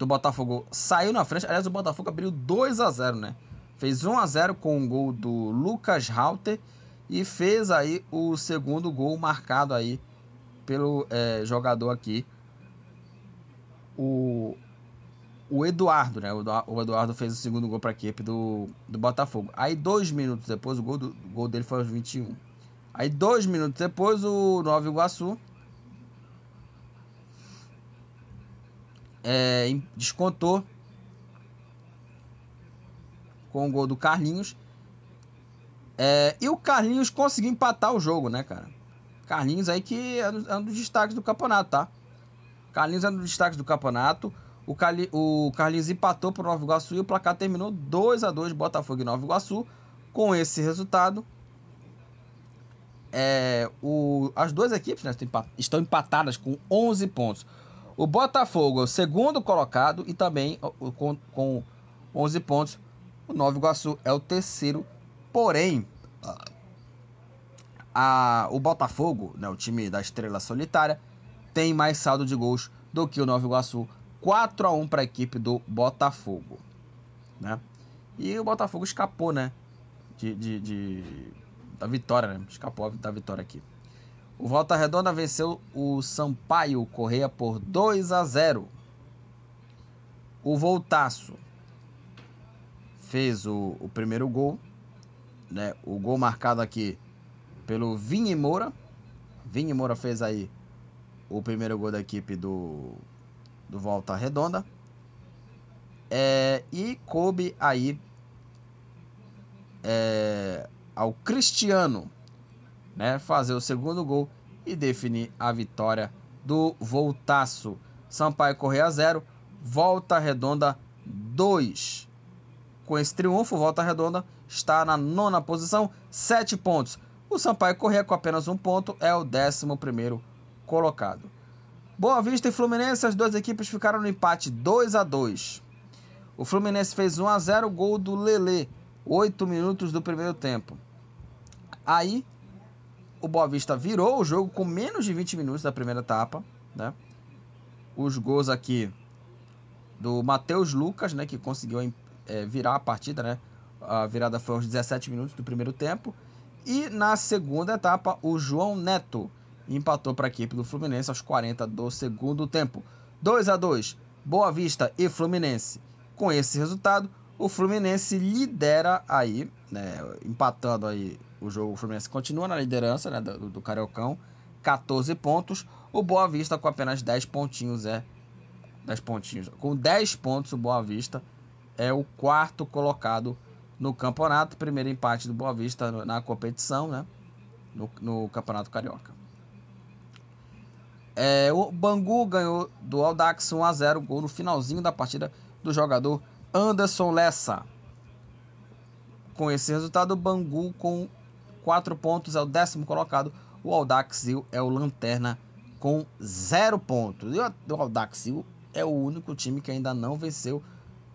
do Botafogo saiu na frente. Aliás, o Botafogo abriu 2 a 0 né? Fez 1 a 0 com o um gol do Lucas Halter e fez aí o segundo gol marcado aí pelo é, jogador aqui, o o Eduardo, né? O Eduardo fez o segundo gol para a equipe do, do Botafogo. Aí, dois minutos depois, o gol, do, o gol dele foi aos 21. Aí, dois minutos depois, o Nova Iguaçu é, descontou com o gol do Carlinhos. É, e o Carlinhos conseguiu empatar o jogo, né, cara? Carlinhos aí que é um dos destaques do campeonato, tá? Carlinhos é um dos destaques do campeonato. O, Cali, o Carlinhos empatou para o Nova Iguaçu e o placar terminou 2 a 2 Botafogo e Nova Iguaçu. Com esse resultado, é, o, as duas equipes né, estão empatadas com 11 pontos. O Botafogo é o segundo colocado e também com, com 11 pontos. O Nova Iguaçu é o terceiro. Porém, a, o Botafogo, né, o time da Estrela Solitária, tem mais saldo de gols do que o Nova Iguaçu. 4 a 1 para a equipe do Botafogo. Né? E o Botafogo escapou né, de, de, de da vitória, né? escapou da vitória aqui. O Volta Redonda venceu o Sampaio Correia por 2 a 0. O Voltaço fez o, o primeiro gol, né? O gol marcado aqui pelo Vini Moura. Vini Moura fez aí o primeiro gol da equipe do, do Volta Redonda. É, e coube aí é, ao Cristiano né, fazer o segundo gol e definir a vitória do Voltaço. Sampaio Correia 0, Volta Redonda 2. Com esse triunfo, Volta Redonda está na nona posição, 7 pontos. O Sampaio Correia, com apenas um ponto, é o 11 colocado. Boa Vista e Fluminense, as duas equipes ficaram no empate 2 a 2 O Fluminense fez 1 a 0 gol do Lele, 8 minutos do primeiro tempo. Aí, o Boa Vista virou o jogo com menos de 20 minutos da primeira etapa, né? Os gols aqui do Matheus Lucas, né, que conseguiu é, virar a partida, né? A virada foi aos 17 minutos do primeiro tempo. E na segunda etapa, o João Neto empatou para a equipe do Fluminense aos 40 do segundo tempo. 2 a 2 Boa Vista e Fluminense. Com esse resultado, o Fluminense lidera aí, né, empatando aí o jogo. O Fluminense continua na liderança né, do, do Cariocão, 14 pontos. O Boa Vista com apenas 10 pontinhos é 10 pontinhos. Com 10 pontos, o Boa Vista é o quarto colocado no campeonato. Primeiro empate do Boa Vista na competição, né? No, no Campeonato Carioca. É, o Bangu ganhou do Aldax 1 a 0 gol no finalzinho da partida do jogador Anderson Lessa. Com esse resultado, o Bangu com 4 pontos é o décimo colocado. O Aldax é o lanterna com 0 pontos. E o Aldax é o único time que ainda não venceu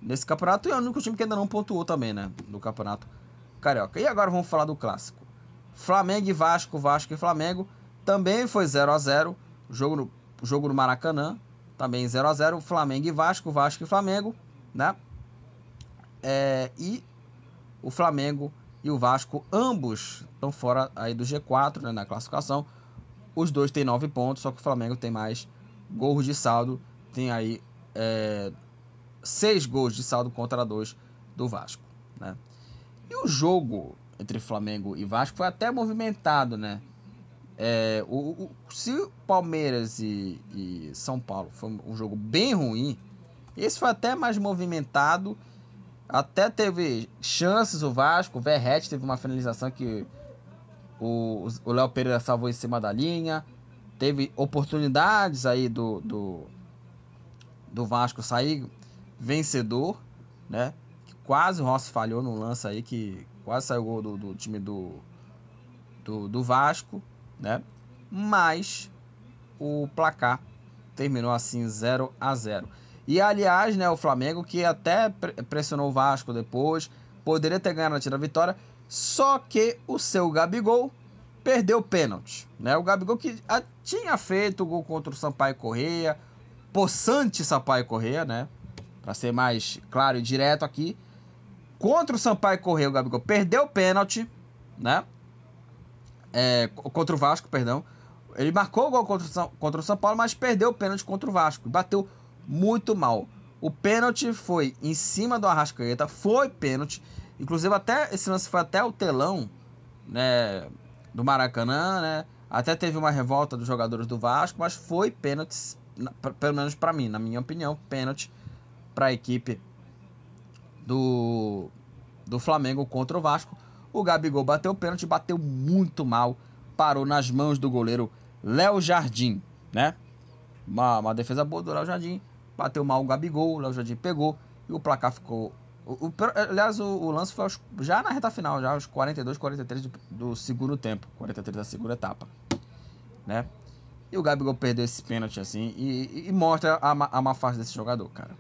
nesse campeonato e é o único time que ainda não pontuou também, né? No campeonato carioca. E agora vamos falar do clássico. Flamengo e Vasco, Vasco e Flamengo também foi 0 a 0 jogo no, jogo no Maracanã, também 0 a 0 Flamengo e Vasco, Vasco e Flamengo, né? É, e o Flamengo e o Vasco, ambos estão fora aí do G4 né, na classificação. Os dois têm 9 pontos, só que o Flamengo tem mais gols de saldo, tem aí é, 6 gols de saldo contra 2 do Vasco. Né? E o jogo entre Flamengo e Vasco foi até movimentado, né? É, o, o, se Palmeiras e, e, São Paulo foi um jogo bem ruim, esse foi até mais movimentado. Até teve chances o Vasco, o Verret teve uma finalização que o Léo Pereira salvou em cima da linha. Teve oportunidades aí do, do, do Vasco sair vencedor, né? Quase o Rossi falhou no lance aí, que quase saiu o gol do, do time do, do, do Vasco né? Mas o placar terminou assim 0 a 0. E aliás, né, o Flamengo que até pressionou o Vasco depois, poderia ter garantido a vitória, só que o seu Gabigol perdeu o pênalti, né? O Gabigol que tinha feito o gol contra o Sampaio Correia, possante Sampaio Correia, né? Para ser mais claro e direto aqui, contra o Sampaio Correia, o Gabigol perdeu o pênalti, né? é, contra o Vasco, perdão. Ele marcou o gol contra o, São, contra o São Paulo, mas perdeu o pênalti contra o Vasco. Bateu muito mal. O pênalti foi em cima do Arrascaeta, foi pênalti. Inclusive, até esse lance foi até o telão né, do Maracanã, né? Até teve uma revolta dos jogadores do Vasco, mas foi pênalti, pelo menos para mim, na minha opinião, pênalti para a equipe do, do Flamengo contra o Vasco. O Gabigol bateu o pênalti, bateu muito mal, parou nas mãos do goleiro Léo Jardim, né? Uma, uma defesa boa do Léo Jardim, bateu mal o Gabigol, o Léo Jardim pegou e o placar ficou O, o, aliás, o, o lance foi aos, já na reta final, já aos 42, 43 do, do segundo tempo, 43 da segunda etapa, né? E o Gabigol perdeu esse pênalti assim e, e mostra a, a má fase desse jogador, cara.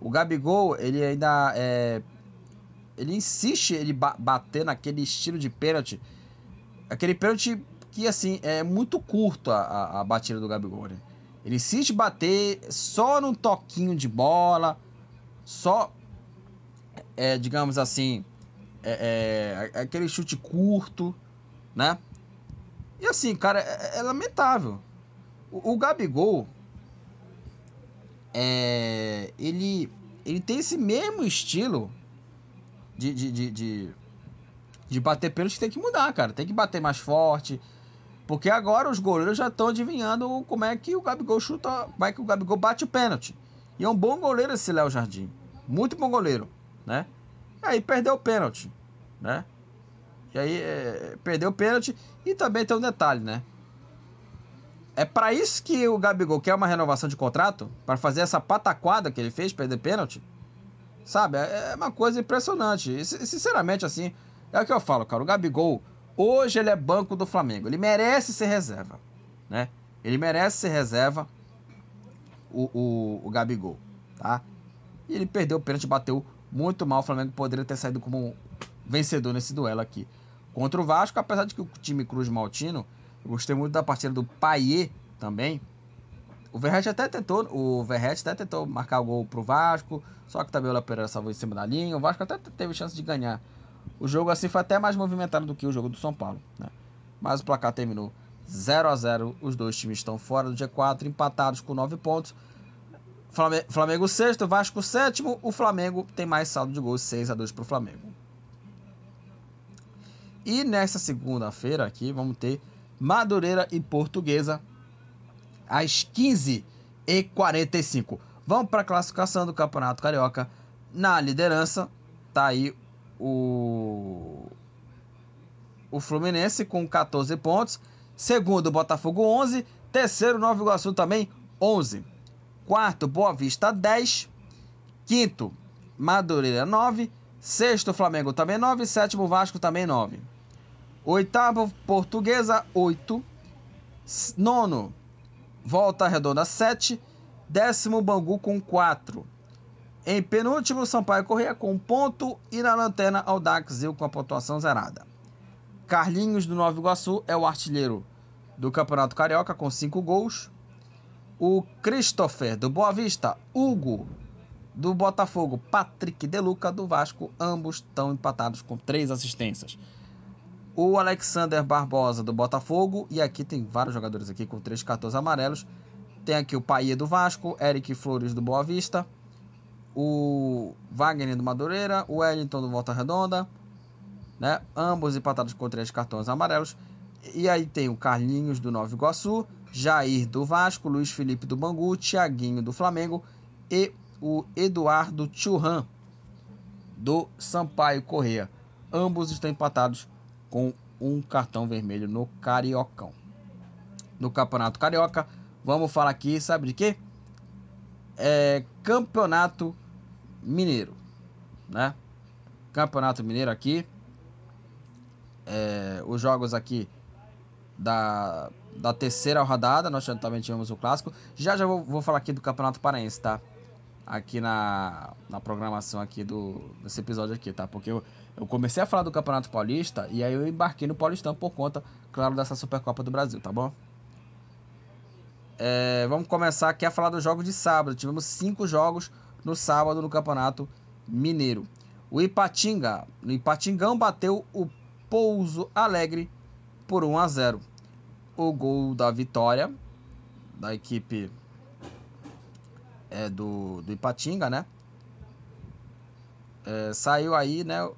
O Gabigol, ele ainda é, ele insiste ele ba bater naquele estilo de pênalti, aquele pênalti que assim é muito curto a, a, a batida do Gabigol. Né? Ele insiste bater só num toquinho de bola, só é, digamos assim, é, é, aquele chute curto, né? E assim, cara, é, é lamentável. O, o Gabigol, é, ele, ele tem esse mesmo estilo de, de, de, de, de bater pênalti que tem que mudar, cara. Tem que bater mais forte. Porque agora os goleiros já estão adivinhando como é que o Gabigol chuta, como é que o Gabigol bate o pênalti. E é um bom goleiro esse Léo Jardim. Muito bom goleiro né? Aí perdeu o pênalti, né? E aí é, perdeu o pênalti e também tem um detalhe, né? É para isso que o Gabigol quer uma renovação de contrato, para fazer essa pataquada que ele fez, perder pênalti. Sabe? É, é uma coisa impressionante. E, sinceramente, assim, é o que eu falo, cara. O Gabigol, hoje ele é banco do Flamengo. Ele merece ser reserva, né? Ele merece ser reserva, o, o, o Gabigol, tá? E ele perdeu o pênalti, bateu muito mal. O Flamengo poderia ter saído como vencedor nesse duelo aqui. Contra o Vasco, apesar de que o time Cruz Maltino, eu gostei muito da partida do Paier também. O Verret até tentou, o Verret até tentou marcar o gol pro Vasco, só que também o Pereira salvou em cima da linha. O Vasco até teve chance de ganhar. O jogo assim foi até mais movimentado do que o jogo do São Paulo, né? Mas o placar terminou 0 a 0 Os dois times estão fora do G4, empatados com 9 pontos. Flamengo, Flamengo sexto, Vasco sétimo. O Flamengo tem mais saldo de gols, 6 a 2 para o Flamengo. E nessa segunda-feira aqui vamos ter Madureira e Portuguesa às 15h45. Vamos para a classificação do Campeonato Carioca. Na liderança tá aí o o Fluminense com 14 pontos. Segundo, Botafogo 11. Terceiro, Nova Iguaçu também 11. Quarto, Boa Vista 10. Quinto, Madureira 9. Sexto, Flamengo também 9. Sétimo, Vasco também 9. Oitavo, Portuguesa 8. Nono, Volta Redonda 7. Décimo, Bangu com 4. Em penúltimo, Sampaio Correia com um ponto. E na lanterna, Aldax Zil com a pontuação zerada. Carlinhos do Nova Iguaçu é o artilheiro do Campeonato Carioca com 5 gols o Christopher do Boa Vista, Hugo do Botafogo, Patrick Deluca do Vasco, ambos estão empatados com três assistências. O Alexander Barbosa do Botafogo, e aqui tem vários jogadores aqui com três cartões amarelos. Tem aqui o Paia do Vasco, Eric Flores do Boa Vista, o Wagner do Madureira, o Wellington do Volta Redonda, né? Ambos empatados com três cartões amarelos. E aí tem o Carlinhos do Nova Iguaçu, Jair do Vasco, Luiz Felipe do Bangu, Tiaguinho do Flamengo e o Eduardo Churran do Sampaio Correia. Ambos estão empatados com um cartão vermelho no Cariocão. No Campeonato Carioca, vamos falar aqui, sabe de quê? É Campeonato Mineiro, né? Campeonato Mineiro aqui. É, os jogos aqui da da terceira rodada, nós também tivemos o clássico. Já já vou, vou falar aqui do Campeonato Paraense, tá? Aqui na, na programação aqui do, desse episódio aqui, tá? Porque eu, eu comecei a falar do Campeonato Paulista e aí eu embarquei no Paulistão por conta, claro, dessa Supercopa do Brasil, tá bom? É, vamos começar aqui a falar dos jogos de sábado. Tivemos cinco jogos no sábado no Campeonato Mineiro. O Ipatinga, no Ipatingão, bateu o Pouso Alegre por 1 a 0 o gol da vitória da equipe é, do, do Ipatinga, né? É, saiu aí, né?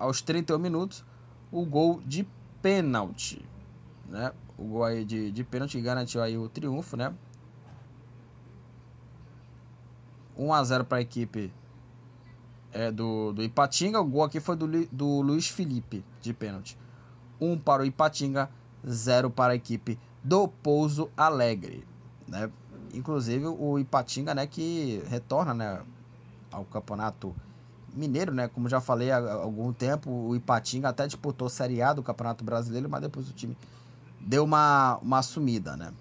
Aos 31 minutos, o gol de pênalti, né? O gol aí de, de pênalti garantiu aí o triunfo, né? 1 a 0 para a equipe é, do, do Ipatinga. O gol aqui foi do, do Luiz Felipe de pênalti. 1 para o Ipatinga, 0 para a equipe do Pouso Alegre. Né? Inclusive o Ipatinga né, que retorna né, ao campeonato Mineiro, né? Como já falei há algum tempo, o Ipatinga até disputou Série A do Campeonato Brasileiro, mas depois o time deu uma, uma sumida, né?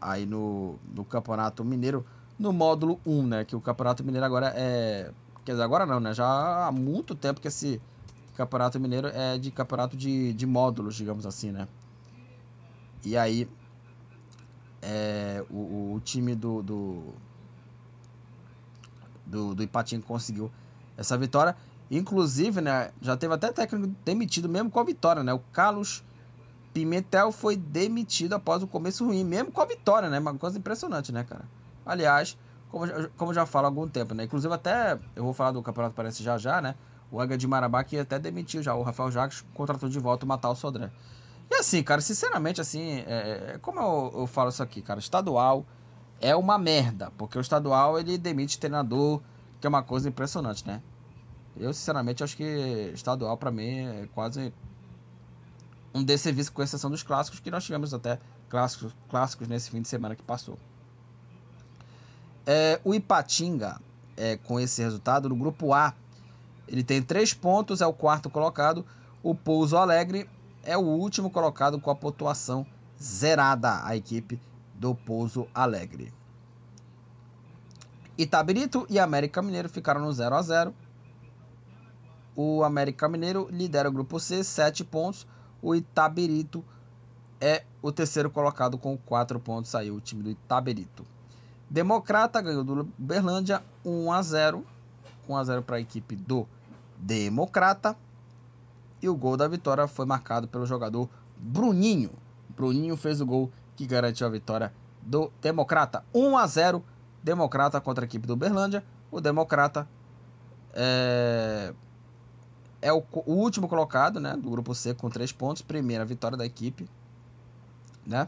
Aí no, no Campeonato Mineiro, no módulo 1, né? Que o Campeonato Mineiro agora é. Quer dizer, agora não, né? Já há muito tempo que esse Campeonato Mineiro é de campeonato de, de módulos, digamos assim, né? E aí é, o, o, time do, do, do, do Ipatinga conseguiu essa vitória. Inclusive, né, já teve até técnico demitido mesmo com a vitória, né? O Carlos Pimentel foi demitido após o começo ruim, mesmo com a vitória, né? Uma coisa impressionante, né, cara? Aliás, como, como já falo há algum tempo, né? Inclusive até, eu vou falar do Campeonato Parece já já, né? O Águia de Marabá que até demitiu já, o Rafael Jacques contratou de volta o Matal Sodré. E assim, cara, sinceramente, assim, é, é, como eu, eu falo isso aqui, cara, estadual é uma merda, porque o estadual ele demite treinador, que é uma coisa impressionante, né? Eu, sinceramente, acho que estadual para mim é quase um desserviço, com exceção dos clássicos, que nós tivemos até clássicos, clássicos nesse fim de semana que passou. É, o Ipatinga, é, com esse resultado, no grupo A, ele tem três pontos, é o quarto colocado. O Pouso Alegre é o último colocado com a pontuação zerada, a equipe do Pouso Alegre. Itabirito e América Mineiro ficaram no 0 a 0 O América Mineiro lidera o grupo C, 7 pontos. O Itabirito é o terceiro colocado com 4 pontos. Saiu o time do Itabirito. Democrata ganhou do Berlândia 1 a 0 1 a 0 para a equipe do Democrata. E o gol da vitória foi marcado pelo jogador Bruninho. Bruninho fez o gol que garantiu a vitória do Democrata. 1 a 0 Democrata contra a equipe do Berlândia. O Democrata é, é o, o, último colocado né, do grupo C com 3 pontos. Primeira vitória da equipe. Né?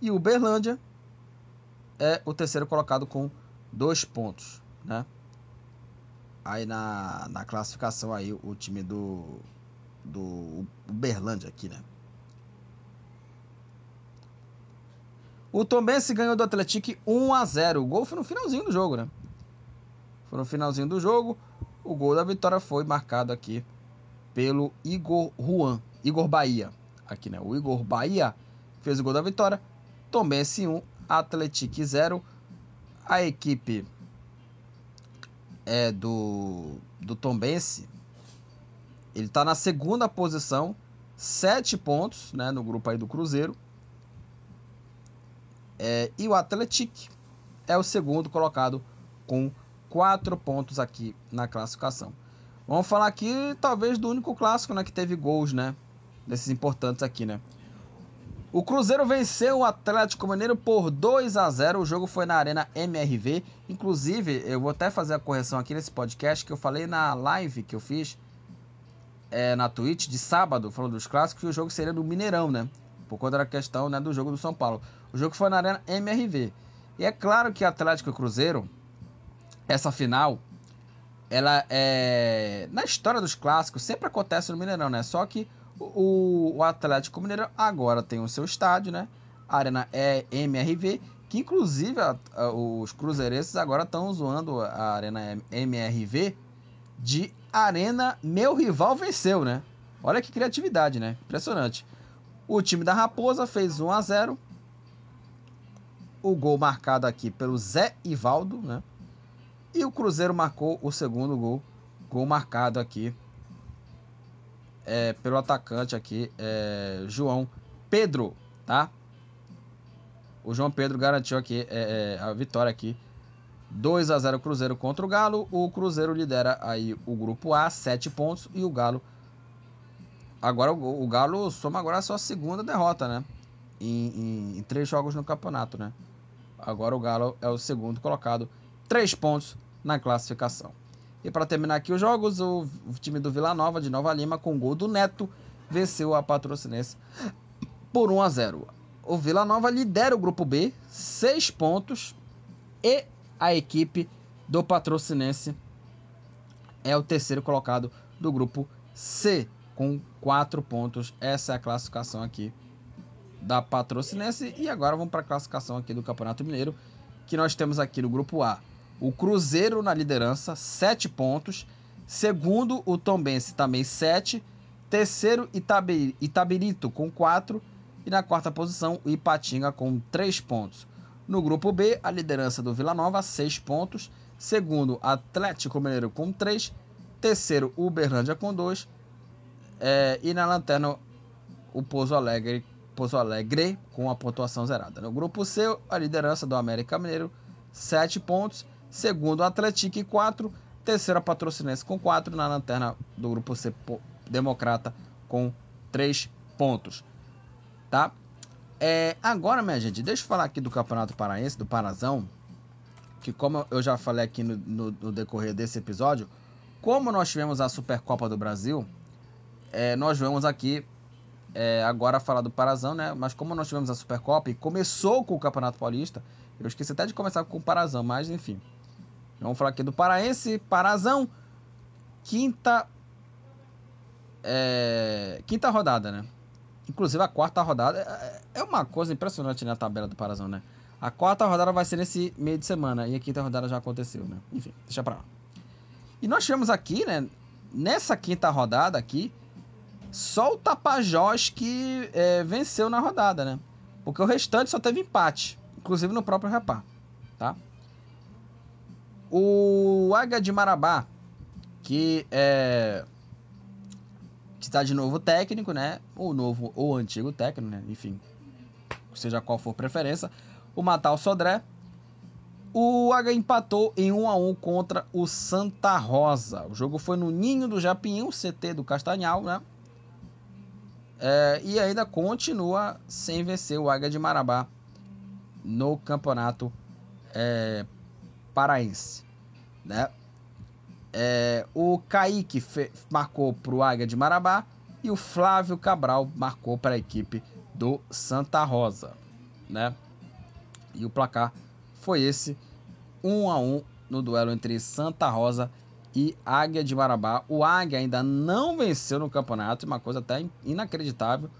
E o Berlândia é o terceiro colocado com 2 pontos. Né? Aí na, na classificação aí o time do do Uberlândia aqui, né? O Tombense ganhou do Atlético 1 a 0. O gol foi no finalzinho do jogo, né? Foi no finalzinho do jogo. O gol da vitória foi marcado aqui pelo Igor Juan, Igor Bahia, aqui, né? O Igor Bahia fez o gol da vitória. Tombense 1, Atlético 0. A equipe é do do Tombense ele está na segunda posição, sete pontos né, no grupo aí do Cruzeiro. É, e o Atlético é o segundo colocado com quatro pontos aqui na classificação. Vamos falar aqui talvez do único clássico né, que teve gols, né? Desses importantes aqui, né? O Cruzeiro venceu o Atlético Mineiro por 2 a 0. O jogo foi na Arena MRV. Inclusive, eu vou até fazer a correção aqui nesse podcast que eu falei na live que eu fiz é, na Twitch de sábado, falando dos clássicos, que o jogo seria no Mineirão, né? Por conta da questão né, do jogo do São Paulo. O jogo foi na Arena MRV. E é claro que Atlético e Cruzeiro, essa final, ela é. Na história dos clássicos, sempre acontece no Mineirão, né? Só que o, o Atlético Mineiro agora tem o seu estádio, né? Arena é MRV, que inclusive a, a, os cruzeirenses agora estão zoando a Arena MRV de Arena Meu Rival Venceu, né? Olha que criatividade, né? Impressionante. O time da Raposa fez 1 a 0. O gol marcado aqui pelo Zé Ivaldo, né? E o Cruzeiro marcou o segundo gol. Gol marcado aqui é, pelo atacante aqui, é, João Pedro, tá? O João Pedro garantiu aqui é, é a vitória aqui 2 a 0 Cruzeiro contra o Galo. O Cruzeiro lidera aí o grupo A, 7 pontos. E o Galo. Agora o, Galo soma agora a sua segunda derrota, né? Em, em, em, três jogos no campeonato, né? Agora o Galo é o segundo colocado, 3 pontos na classificação. E para terminar aqui os jogos, o, time do Vila Nova de Nova Lima, com gol do Neto, venceu a Patrocinense por 1 a 0. O Vila Nova lidera o grupo B, 6 pontos e a equipe do Patrocinense é o terceiro colocado do grupo C, com quatro pontos. Essa é a classificação aqui da Patrocinense. E agora vamos para a classificação aqui do Campeonato Mineiro, que nós temos aqui no grupo A. O Cruzeiro na liderança, sete pontos. Segundo, o Tombense também 7. Terceiro, Itabirito com 4. E na quarta posição, o Ipatinga com 3 pontos. No grupo B, a liderança do Vila Nova, 6 pontos. Segundo, Atlético Mineiro com 3. Terceiro, Uberlândia com 2. É, e na lanterna, o Pouso Alegre, Pouso Alegre com a pontuação zerada. No grupo C, a liderança do América Mineiro, 7 pontos. Segundo, Atlético 4. Terceiro, a Patrocinense com 4. Na lanterna do grupo C, Democrata com 3 pontos. Tá? É, agora, minha gente, deixa eu falar aqui do Campeonato Paraense, do Parazão. Que como eu já falei aqui no, no, no decorrer desse episódio, como nós tivemos a Supercopa do Brasil, é, nós vamos aqui é, agora falar do Parazão, né? Mas como nós tivemos a Supercopa e começou com o Campeonato Paulista, eu esqueci até de começar com o Parazão, mas enfim. Vamos falar aqui do Paraense, Parazão, quinta é, quinta rodada, né? Inclusive a quarta rodada é, é uma coisa impressionante na tabela do Parazão, né? A quarta rodada vai ser nesse meio de semana e a quinta rodada já aconteceu, né? Enfim, deixa pra lá. E nós tivemos aqui, né? Nessa quinta rodada aqui, só o Tapajós que é, venceu na rodada, né? Porque o restante só teve empate, inclusive no próprio Rapá, tá? O Águia de Marabá, que é está de novo técnico, né? Ou novo ou antigo técnico, né? Enfim, seja qual for preferência. O Matal Sodré. O H empatou em 1 a 1 contra o Santa Rosa. O jogo foi no Ninho do Japinho, CT do Castanhal, né? É, e ainda continua sem vencer o Águia de Marabá no campeonato é, paraense, né? É, o Kaique marcou para o Águia de Marabá e o Flávio Cabral marcou para a equipe do Santa Rosa, né? E o placar foi esse, 1 um a 1 um no duelo entre Santa Rosa e Águia de Marabá. O Águia ainda não venceu no campeonato, uma coisa até inacreditável.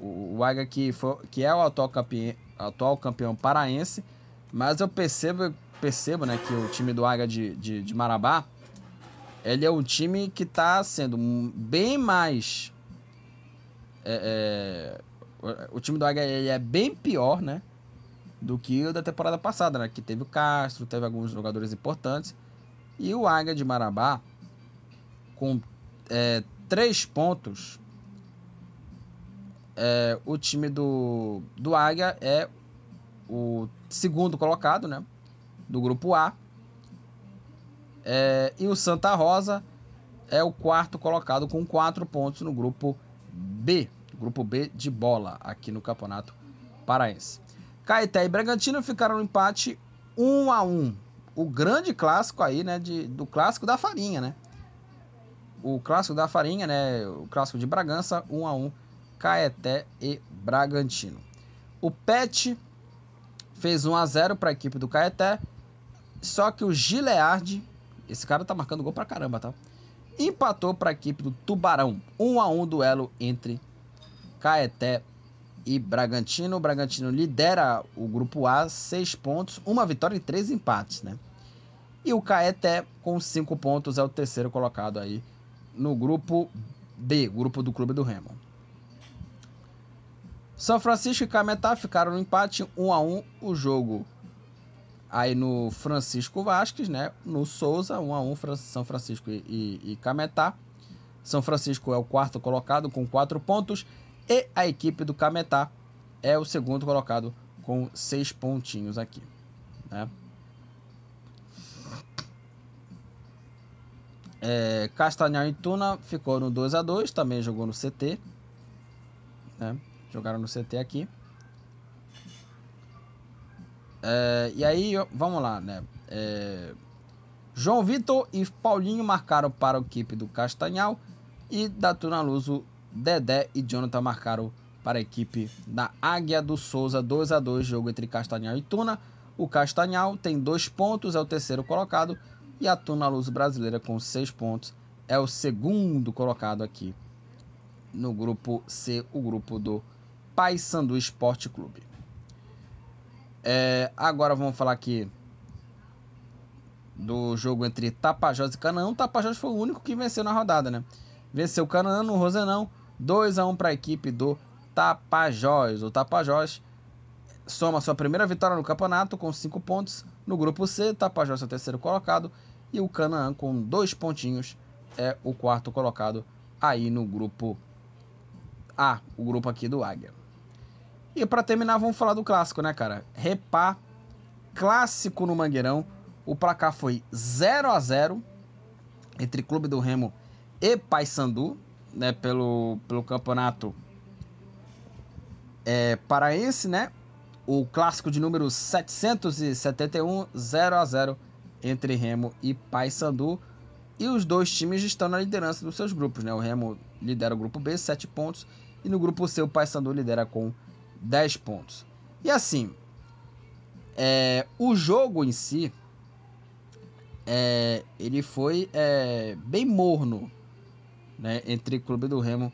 O, o Águia que, foi, que é o atual campeão, atual campeão paraense, mas eu percebo percebo né, que o time do Águia de, de, de Marabá ele é um time que está sendo bem mais. É, é, o time do Águia é bem pior, né? Do que o da temporada passada, né? Que teve o Castro, teve alguns jogadores importantes. E o Águia de Marabá, com é, três pontos, é, o time do, do Águia é o segundo colocado, né? Do grupo A. É, e o Santa Rosa é o quarto colocado com quatro pontos no grupo B, grupo B de bola aqui no Campeonato Paraense. Caeté e Bragantino ficaram no empate 1 a 1. O grande clássico aí, né, de, do clássico da farinha, né? O clássico da farinha, né, o clássico de Bragança 1 a 1, Caeté e Bragantino. O Pet fez 1 a 0 para a equipe do Caeté só que o Gilead, esse cara tá marcando gol pra caramba, tá? Empatou para a equipe do Tubarão. 1 a 1 duelo entre Caeté e Bragantino. O Bragantino lidera o grupo A, 6 pontos, uma vitória e 3 empates, né? E o Caeté, com 5 pontos, é o terceiro colocado aí no grupo B, grupo do Clube do Remo. São Francisco e Cametá ficaram no empate 1 a 1 o jogo Aí no Francisco Vasques, né? No Souza, 1 a 1 São Francisco e, e, e Cametá. São Francisco é o quarto colocado com quatro pontos. E a equipe do Cametá é o segundo colocado com seis pontinhos aqui. Né? É, Castanhal e Tuna ficou no 2 a 2 também jogou no CT. Né? Jogaram no CT aqui. É, e aí, vamos lá, né? É, João Vitor e Paulinho marcaram para a equipe do Castanhal e da Tuna Luso, Dedé e Jonathan marcaram para a equipe da Águia do Souza, 2 a 2 jogo entre Castanhal e Tuna. O Castanhal tem dois pontos, é o terceiro colocado, e a Tuna brasileira com seis pontos é o segundo colocado aqui no grupo C, o grupo do Paysandu Esporte Clube. É, agora vamos falar aqui do jogo entre Tapajós e Canaã. O Tapajós foi o único que venceu na rodada, né? Venceu o Canaã no Rosenão, 2 a 1 para a equipe do Tapajós. O Tapajós soma sua primeira vitória no campeonato com 5 pontos. No grupo C, Tapajós é o terceiro colocado e o Canaã com dois pontinhos é o quarto colocado aí no grupo A, o grupo aqui do Águia. E para terminar, vamos falar do clássico, né, cara? Repá, clássico no Mangueirão. O placar foi 0 a 0 entre Clube do Remo e Paysandu, né, pelo, pelo campeonato é, paraense, né? O clássico de número 771, 0 a 0 entre Remo e Paysandu. E os dois times estão na liderança dos seus grupos, né? O Remo lidera o grupo B, 7 pontos, e no grupo C o Paysandu lidera com 10 pontos. E assim, é, o jogo em si, é, ele foi é, bem morno, né, entre Clube do Remo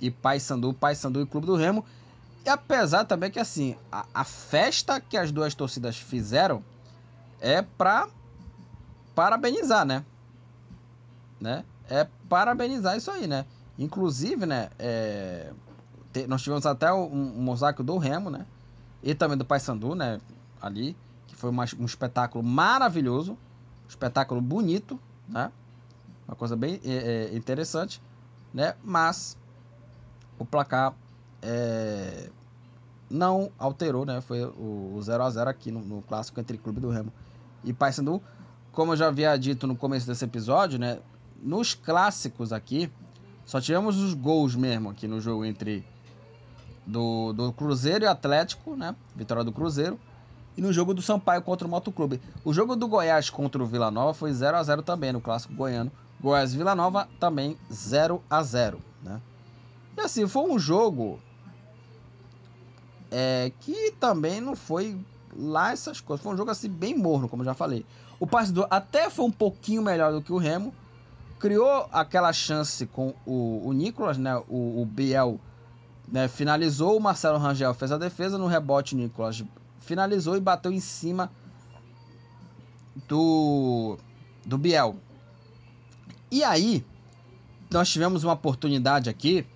e Paysandu, Paysandu e Clube do Remo. E apesar também que assim, a, a festa que as duas torcidas fizeram é para parabenizar, né? né? É parabenizar isso aí, né? Inclusive, né, é, nós tivemos até um, um mosaico do Remo, né? E também do Paysandu, né? Ali, que foi uma, um espetáculo maravilhoso, um espetáculo bonito, né? Uma coisa bem é, é, interessante, né? Mas o placar é, não alterou, né? Foi o 0 a 0 aqui no, no, clássico entre Clube do Remo e Paysandu. Como eu já havia dito no começo desse episódio, né? Nos clássicos aqui, só tivemos os gols mesmo aqui no jogo entre do, do Cruzeiro e Atlético, né? Vitória do Cruzeiro. E no jogo do Sampaio contra o Motoclube. O jogo do Goiás contra o Vila Nova foi 0 a 0 também no clássico goiano. Goiás Vila Nova também 0 a 0 né? E assim, foi um jogo é, que também não foi lá essas coisas. Foi um jogo assim bem morno, como já falei. O passe do até foi um pouquinho melhor do que o Remo. Criou aquela chance com o, o Nicolas, né? O, o Biel né, finalizou, o Marcelo Rangel fez a defesa, no rebote Nicolas finalizou e bateu em cima do, do Biel. E aí, nós tivemos uma oportunidade aqui.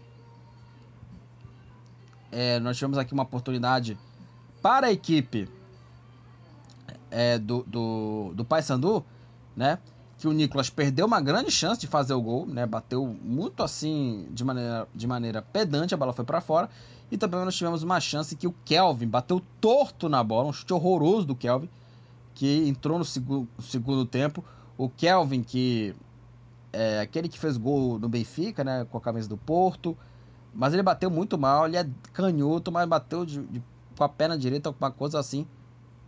É, nós tivemos aqui uma oportunidade para a equipe é, do, do, do Paysandu, né? Que o Nicolas perdeu uma grande chance de fazer o gol, né? Bateu muito assim de maneira, de maneira pedante, a bola foi para fora. E também nós tivemos uma chance que o Kelvin bateu torto na bola, um chute horroroso do Kelvin, que entrou no segundo, segundo tempo. O Kelvin, que é aquele que fez gol no Benfica, né? Com a camisa do Porto. Mas ele bateu muito mal, ele é canhoto, mas bateu de, de, com a perna direita, alguma coisa assim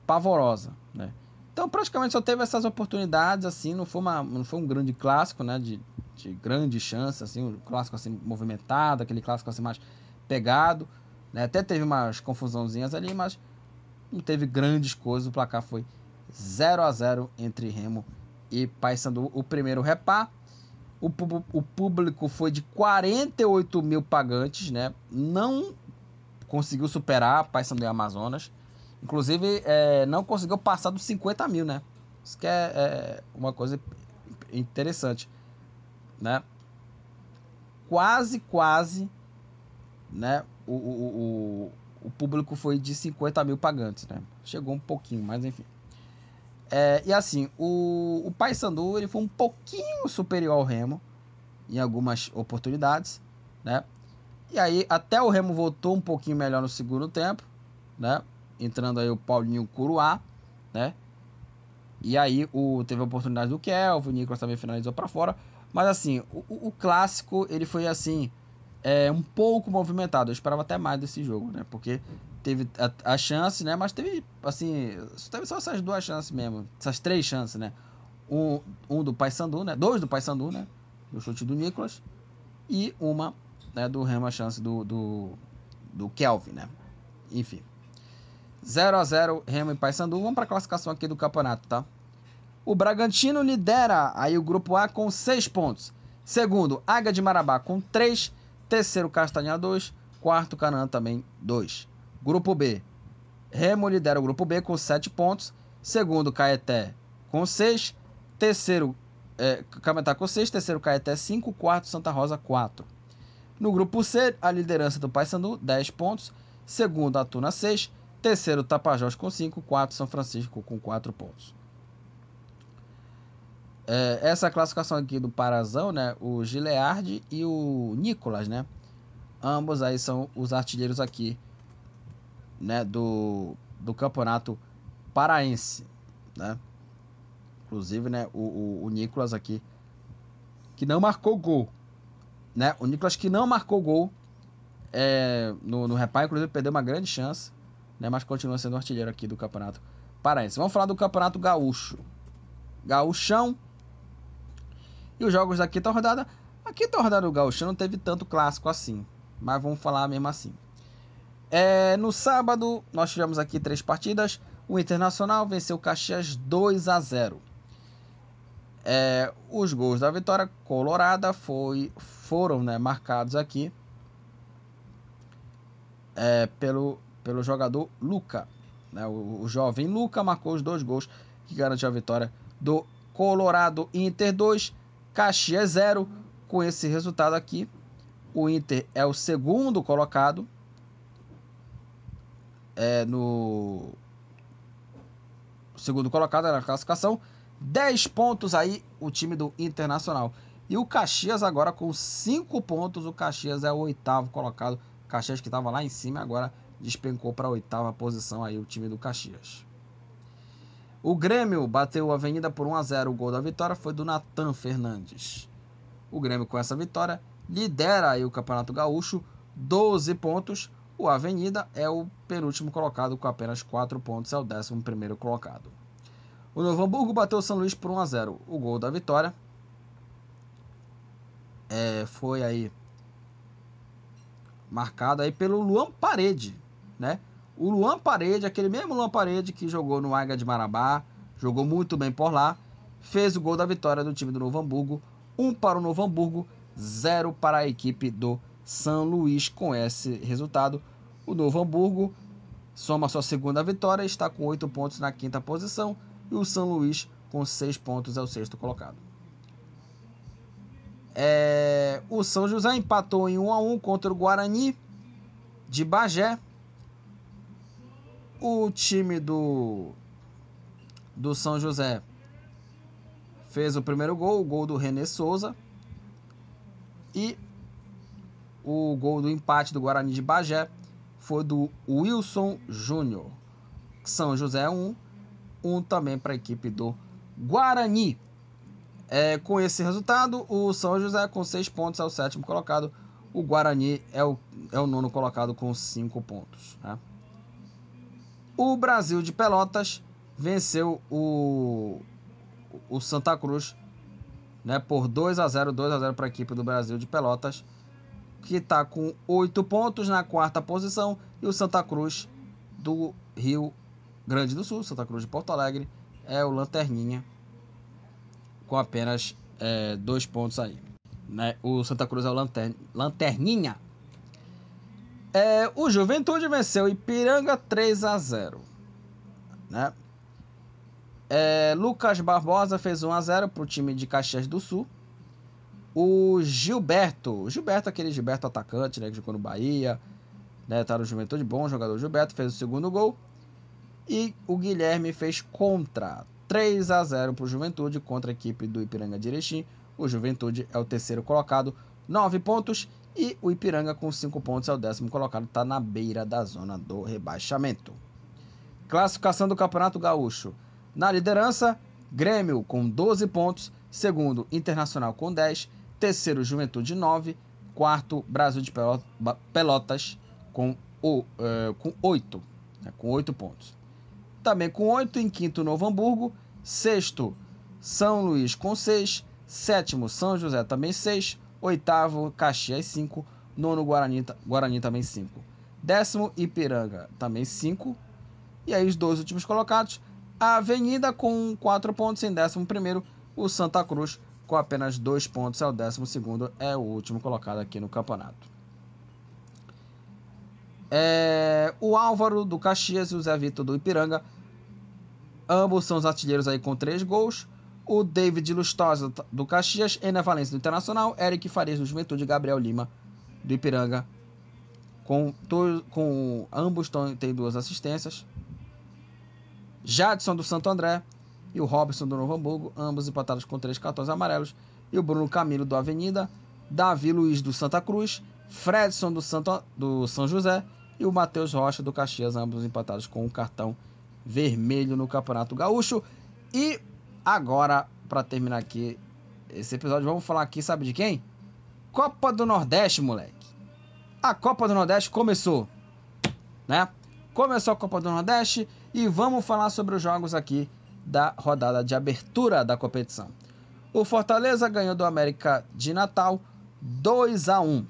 pavorosa, né? Então praticamente só teve essas oportunidades, assim, não foi, uma, não foi um grande clássico, né? De, de grande chance, assim, um clássico assim movimentado, aquele clássico assim mais pegado. Né? Até teve umas confusãozinhas ali, mas não teve grandes coisas. O placar foi 0 a 0 entre Remo e Paysandu. O primeiro repá. O, o público foi de 48 mil pagantes, né? Não conseguiu superar Paysandu e Amazonas. Inclusive, é, não conseguiu passar dos 50 mil, né? Isso que é, é uma coisa interessante, né? Quase, quase, né? O, o, o, o público foi de 50 mil pagantes, né? Chegou um pouquinho, mas enfim. É, e assim, o, o Paysandu ele foi um pouquinho superior ao Remo em algumas oportunidades, né? E aí até o Remo voltou um pouquinho melhor no segundo tempo, né? Entrando aí o Paulinho Curuá, né? E aí o, teve a oportunidade do Kelvin, o Nicolas também finalizou para fora. Mas assim, o, o, clássico ele foi assim, é, um pouco movimentado. Eu esperava até mais desse jogo, né? Porque teve a, a chance, né? Mas teve, assim, teve só essas duas chances mesmo. Essas três chances, né? Um, um do Paysandu, né? Dois do Paysandu, né? Do chute do Nicolas. E uma né, do Remo, a chance do, do, do Kelvin, né? Enfim. 0 a 0 Remo e Paysandu. Vamos para a classificação aqui do campeonato, tá? O Bragantino lidera aí o grupo A com 6 pontos. Segundo, Águia de Marabá com 3. Terceiro, Castanha 2. Quarto, Canaã também 2. Grupo B. Remo lidera o grupo B com 7 pontos. Segundo, Caeté com 6. terceiro, é, Cametá com 6, terceiro Caeté 5, quarto Santa Rosa 4. No grupo C, a liderança do Paysandu, 10 pontos, segundo a Tuna 6, terceiro Tapajós com 5, quarto São Francisco com 4 pontos. É, essa classificação aqui do Parazão, né, o Gileard e o Nicolas, né, ambos aí são os artilheiros aqui, né, do, do campeonato paraense, né. Inclusive, né, o, o, o Nicolas aqui, que não marcou gol, né, o Nicolas que não marcou gol é, no, no reparo, inclusive perdeu uma grande chance, né, mas continua sendo artilheiro aqui do campeonato paraense. Vamos falar do campeonato gaúcho. Gaúchão. E os jogos da quinta rodada. A quinta rodada do Gaúchão não teve tanto clássico assim. Mas vamos falar mesmo assim. É, no sábado, nós tivemos aqui três partidas. O Internacional venceu o Caxias 2 a 0. É, os gols da vitória colorada foi, foram né, marcados aqui é, pelo, pelo jogador Luca. Né, o, o, jovem Luca marcou os dois gols que garantiu a vitória do Colorado Inter 2, Caxias 0. Com esse resultado aqui, o Inter é o segundo colocado é, no segundo colocado na classificação. 10 pontos aí o time do Internacional. E o Caxias agora com 5 pontos. O Caxias é o oitavo colocado. O Caxias que estava lá em cima agora despencou para a oitava posição aí o time do Caxias. O Grêmio bateu a Avenida por 1 a 0. O gol da vitória foi do Natan Fernandes. O Grêmio com essa vitória lidera aí o Campeonato Gaúcho, 12 pontos. O Avenida é o penúltimo colocado com apenas 4 pontos, é o 11 primeiro colocado. O Novo Hamburgo bateu o São Luís por 1 a 0. O gol da vitória é, foi aí marcado aí pelo Luan Parede, né? O Luan Parede, aquele mesmo Luan Parede que jogou no Águia de Marabá, jogou muito bem por lá, fez o gol da vitória do time do Novo Hamburgo, 1 um para o Novo Hamburgo, 0 para a equipe do São Luís. Com esse resultado, o Novo Hamburgo soma sua segunda vitória, está com 8 pontos na quinta posição e o São Luís, com 6 pontos, é o sexto colocado. É, o São José empatou em 1 a 1 contra o Guarani de Bagé. O time do, do São José fez o primeiro gol, o gol do René Souza. E o gol do empate do Guarani de Bagé foi do Wilson Júnior. São José 1, um também para a equipe do Guarani. É, com esse resultado, o São José com 6 pontos é o sétimo colocado. O Guarani é o, é o nono colocado com 5 pontos. Né? O Brasil de Pelotas venceu o, o Santa Cruz né, por 2 a 0 2 a 0 para a equipe do Brasil de Pelotas, que está com 8 pontos na quarta posição, e o Santa Cruz do Rio Grande do Sul, Santa Cruz de Porto Alegre, é o Lanterninha, com apenas é, dois pontos aí. Né? O Santa Cruz é o Lanter, Lanterninha. É, o Juventude venceu Ipiranga 3 a 0 né? É, Lucas Barbosa fez 1 a 0 para o time de Caxias do Sul. O Gilberto, Gilberto aquele Gilberto atacante, né, que jogou no Bahia, né, tá no Juventude, bom jogador Gilberto, fez o segundo gol. E o Guilherme fez contra 3 a 0 para o Juventude contra a equipe do Ipiranga de Erechim. O Juventude é o terceiro colocado, 9 pontos. E o Ipiranga com 5 pontos é o décimo colocado, está na beira da zona do rebaixamento. Classificação do Campeonato Gaúcho. Na liderança, Grêmio com 12 pontos. Segundo, Internacional com 10. Terceiro, Juventude 9. Quarto, Brasil de Pelotas com, o, uh, com 8. Né, com 8 pontos também com 8. Em quinto, Novo Hamburgo. Sexto, São Luís com 6. Sétimo, São José também 6. Oitavo, Caxias 5. Nono, Guarani, Guarani também 5. Décimo, Ipiranga também 5. E aí os dois últimos colocados. A Avenida com 4 pontos em décimo primeiro. O Santa Cruz com apenas 2 pontos é o décimo segundo. É o último colocado aqui no campeonato. É, o Álvaro do Caxias e o Zé Vitor do Ipiranga Ambos são os artilheiros aí com três gols. O David Lustosa do Caxias, Ener Valência do Internacional, Eric Farias do Juventude, Gabriel Lima do Ipiranga, com, com ambos têm duas assistências. Jadson do Santo André e o Robson do Novo Hamburgo, ambos empatados com três cartões amarelos. E o Bruno Camilo do Avenida, Davi Luiz do Santa Cruz, Fredson do, Santo, do São José e o Matheus Rocha do Caxias, ambos empatados com um cartão vermelho no Campeonato Gaúcho. E agora, para terminar aqui esse episódio, vamos falar aqui, sabe de quem? Copa do Nordeste, moleque. A Copa do Nordeste começou, né? Começou a Copa do Nordeste e vamos falar sobre os jogos aqui da rodada de abertura da competição. O Fortaleza ganhou do América de Natal 2 a 1.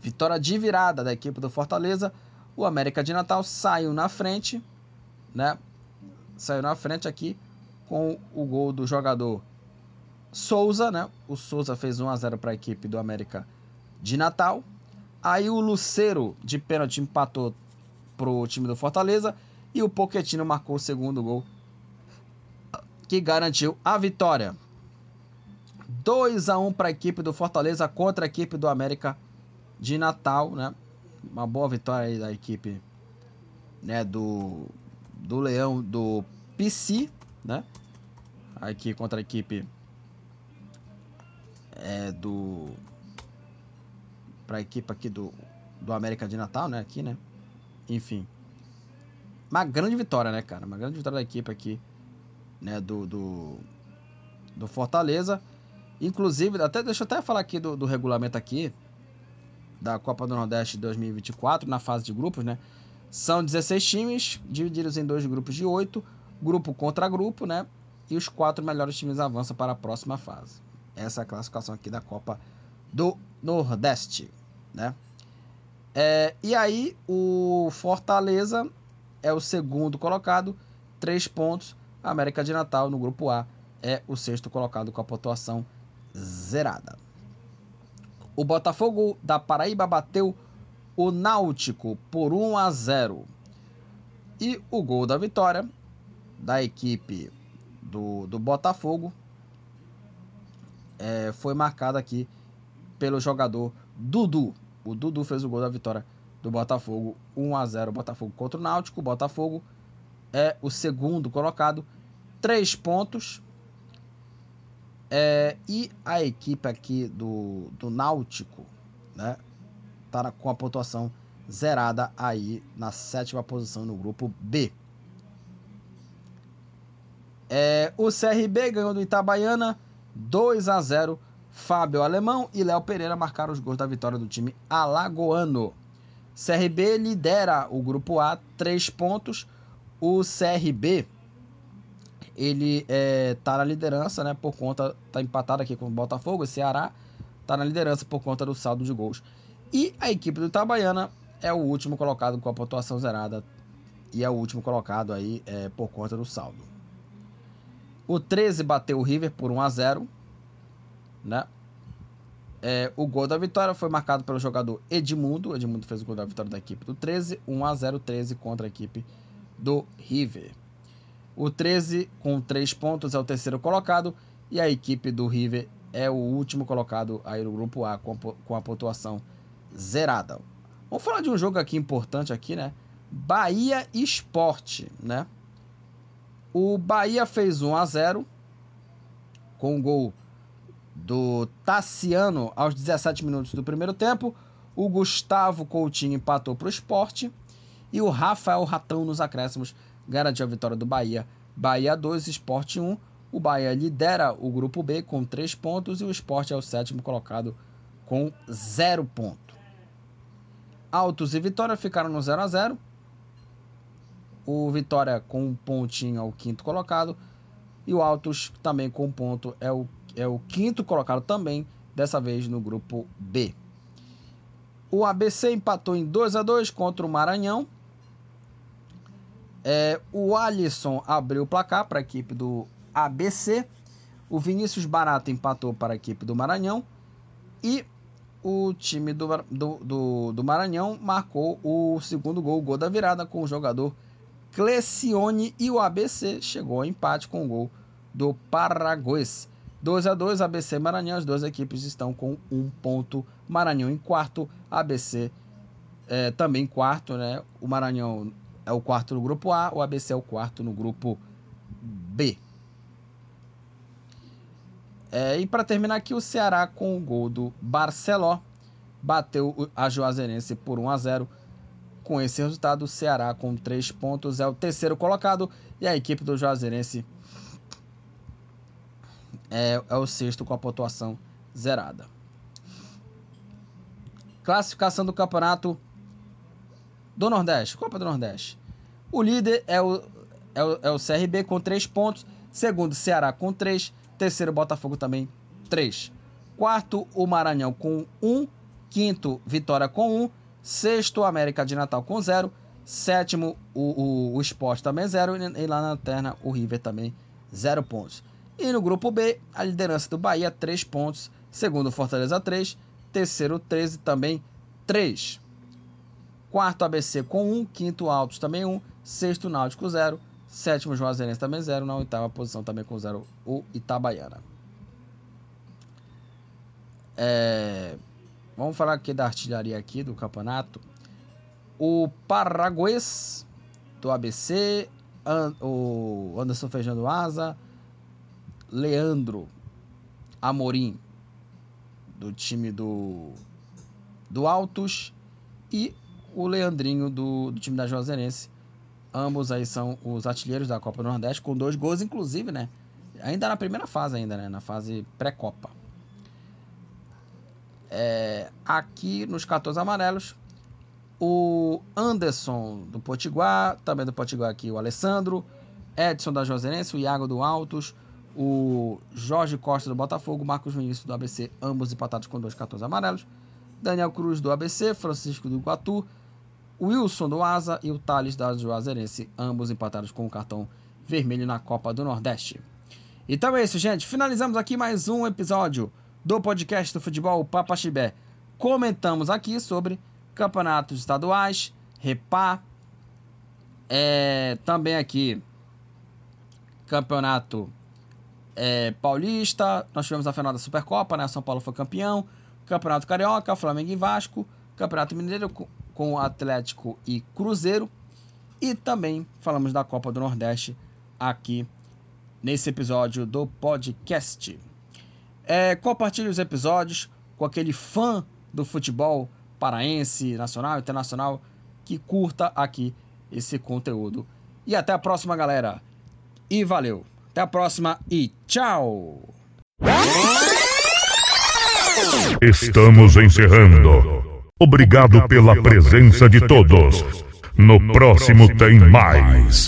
Vitória de virada da equipe do Fortaleza. O América de Natal saiu na frente, né? Saiu na frente aqui com o gol do jogador Souza, né? O Souza fez 1 a 0 para a equipe do América de Natal. Aí o Luceiro de pênalti empatou pro time do Fortaleza e o Poquetino marcou o segundo gol que garantiu a vitória. 2 a 1 para a equipe do Fortaleza contra a equipe do América de Natal, né? Uma boa vitória aí da equipe, né, do do Leão do PC, né? Aqui contra a equipe é do para a equipe aqui do do América de Natal, né, aqui, né? Enfim. Uma grande vitória, né, cara? Uma grande vitória da equipe aqui, né, do do, do Fortaleza. Inclusive, até deixa eu até falar aqui do, do regulamento aqui da Copa do Nordeste 2024 na fase de grupos, né? São 16 times divididos em dois grupos de 8, grupo contra grupo, né? E os quatro melhores times avançam para a próxima fase. Essa é a classificação aqui da Copa do Nordeste, né? É, e aí o Fortaleza é o segundo colocado, três pontos. América de Natal no grupo A é o sexto colocado com a pontuação zerada. O Botafogo da Paraíba bateu o Náutico por 1 a 0. E o gol da vitória da equipe do, do Botafogo é, foi marcado aqui pelo jogador Dudu. O Dudu fez o gol da vitória do Botafogo 1 a 0 Botafogo contra o Náutico. O Botafogo é o segundo colocado, três pontos é, e a equipe aqui do, do Náutico, né? Tá com a pontuação zerada aí na sétima posição no grupo B. É, o CRB ganhou do Itabaiana 2 a 0. Fábio Alemão e Léo Pereira marcaram os gols da vitória do time alagoano. CRB lidera o grupo A, 3 pontos. O CRB ele é, tá na liderança, né? Por conta. Tá empatado aqui com o Botafogo, o Ceará tá na liderança por conta do saldo de gols. E a equipe do Itabaiana é o último colocado com a pontuação zerada. E é o último colocado aí é, por conta do saldo. O 13 bateu o River por 1 a 0 né? É, o gol da vitória foi marcado pelo jogador Edmundo. Edmundo fez o gol da vitória da equipe do 13, 1 a 0 13 contra a equipe do River. O 13, com 3 pontos, é o terceiro colocado. E a equipe do River é o último colocado aí no grupo A com a pontuação zerada. Vamos falar de um jogo aqui importante aqui, né? Bahia Esporte, né? O Bahia fez 1 a 0 com o gol do Tassiano aos 17 minutos do primeiro tempo. O Gustavo Coutinho empatou para o esporte. E o Rafael Ratão nos acréscimos garantiu a vitória do Bahia. Bahia 2, Esporte 1. O Bahia lidera o grupo B com 3 pontos e o Esporte é o sétimo colocado com 0 ponto. Altos e Vitória ficaram no 0 a 0 O Vitória com um pontinho é o quinto colocado. E o Altos também com um ponto é o, é o quinto colocado também, dessa vez no grupo B. O ABC empatou em 2 a 2 contra o Maranhão. É, o Alisson abriu o placar para a equipe do ABC. O Vinícius Barato empatou para a equipe do Maranhão. E o time do, do, do, do Maranhão marcou o segundo gol, o gol da virada, com o jogador Clecione. E o ABC chegou ao empate com o gol do Paraguês. 2 a 2 ABC Maranhão, as duas equipes estão com um ponto. Maranhão em quarto, ABC é, também quarto, né? O Maranhão é o quarto no grupo A, o ABC é o quarto no grupo B. É, e para terminar aqui, o Ceará com o gol do Barceló bateu a Juazeirense por 1 a 0. Com esse resultado, o Ceará com 3 pontos é o terceiro colocado e a equipe do Juazeirense é, é o sexto com a pontuação zerada. Classificação do campeonato do Nordeste, Copa do Nordeste. O líder é o, é o, é o CRB com 3 pontos, segundo Ceará com 3, terceiro Botafogo também 3. Quarto, o Maranhão com 1, quinto, Vitória com 1, sexto, América de Natal com 0, sétimo, o, o, o Sport também 0 e lá na lanterna o River também 0 pontos. E no grupo B, a liderança do Bahia 3 pontos, segundo Fortaleza 3, terceiro 13 também 3. Quarto ABC com 1, quinto Altos também 1, sexto Náutico 0, sétimo Juazeirense também 0, na oitava posição também com 0 o Itabaiana. É, vamos falar aqui da artilharia aqui do campeonato. O Paraguês do ABC, o Anderson Feijão do Asa, Leandro Amorim do time do do Altos e o Leandrinho do, do time da Juazeirense. Ambos aí são os artilheiros da Copa do Nordeste, com dois gols, inclusive, né? Ainda na primeira fase, ainda, né? Na fase pré-copa. É, aqui nos 14 amarelos, o Anderson do Potiguar, também do Potiguar aqui o Alessandro, Edson da Juazeirense, o Iago do Altos, o Jorge Costa do Botafogo, Marcos Vinícius do ABC, ambos empatados com dois 14 amarelos, Daniel Cruz do ABC, Francisco do Guatu, Wilson do Asa e o Thales da Juazeirense, ambos empatados com o cartão vermelho na Copa do Nordeste. Então é isso, gente. Finalizamos aqui mais um episódio do podcast do futebol Papa Chibé. Comentamos aqui sobre campeonatos estaduais, Repá, é, também aqui campeonato é, paulista. Nós tivemos a final da Supercopa, né? São Paulo foi campeão. Campeonato Carioca, Flamengo e Vasco. Campeonato Mineiro com Atlético e Cruzeiro. E também falamos da Copa do Nordeste aqui nesse episódio do podcast. É, compartilhe os episódios com aquele fã do futebol paraense, nacional, internacional, que curta aqui esse conteúdo. E até a próxima, galera. E valeu. Até a próxima e tchau. Estamos encerrando. Obrigado pela presença de todos. No próximo tem mais.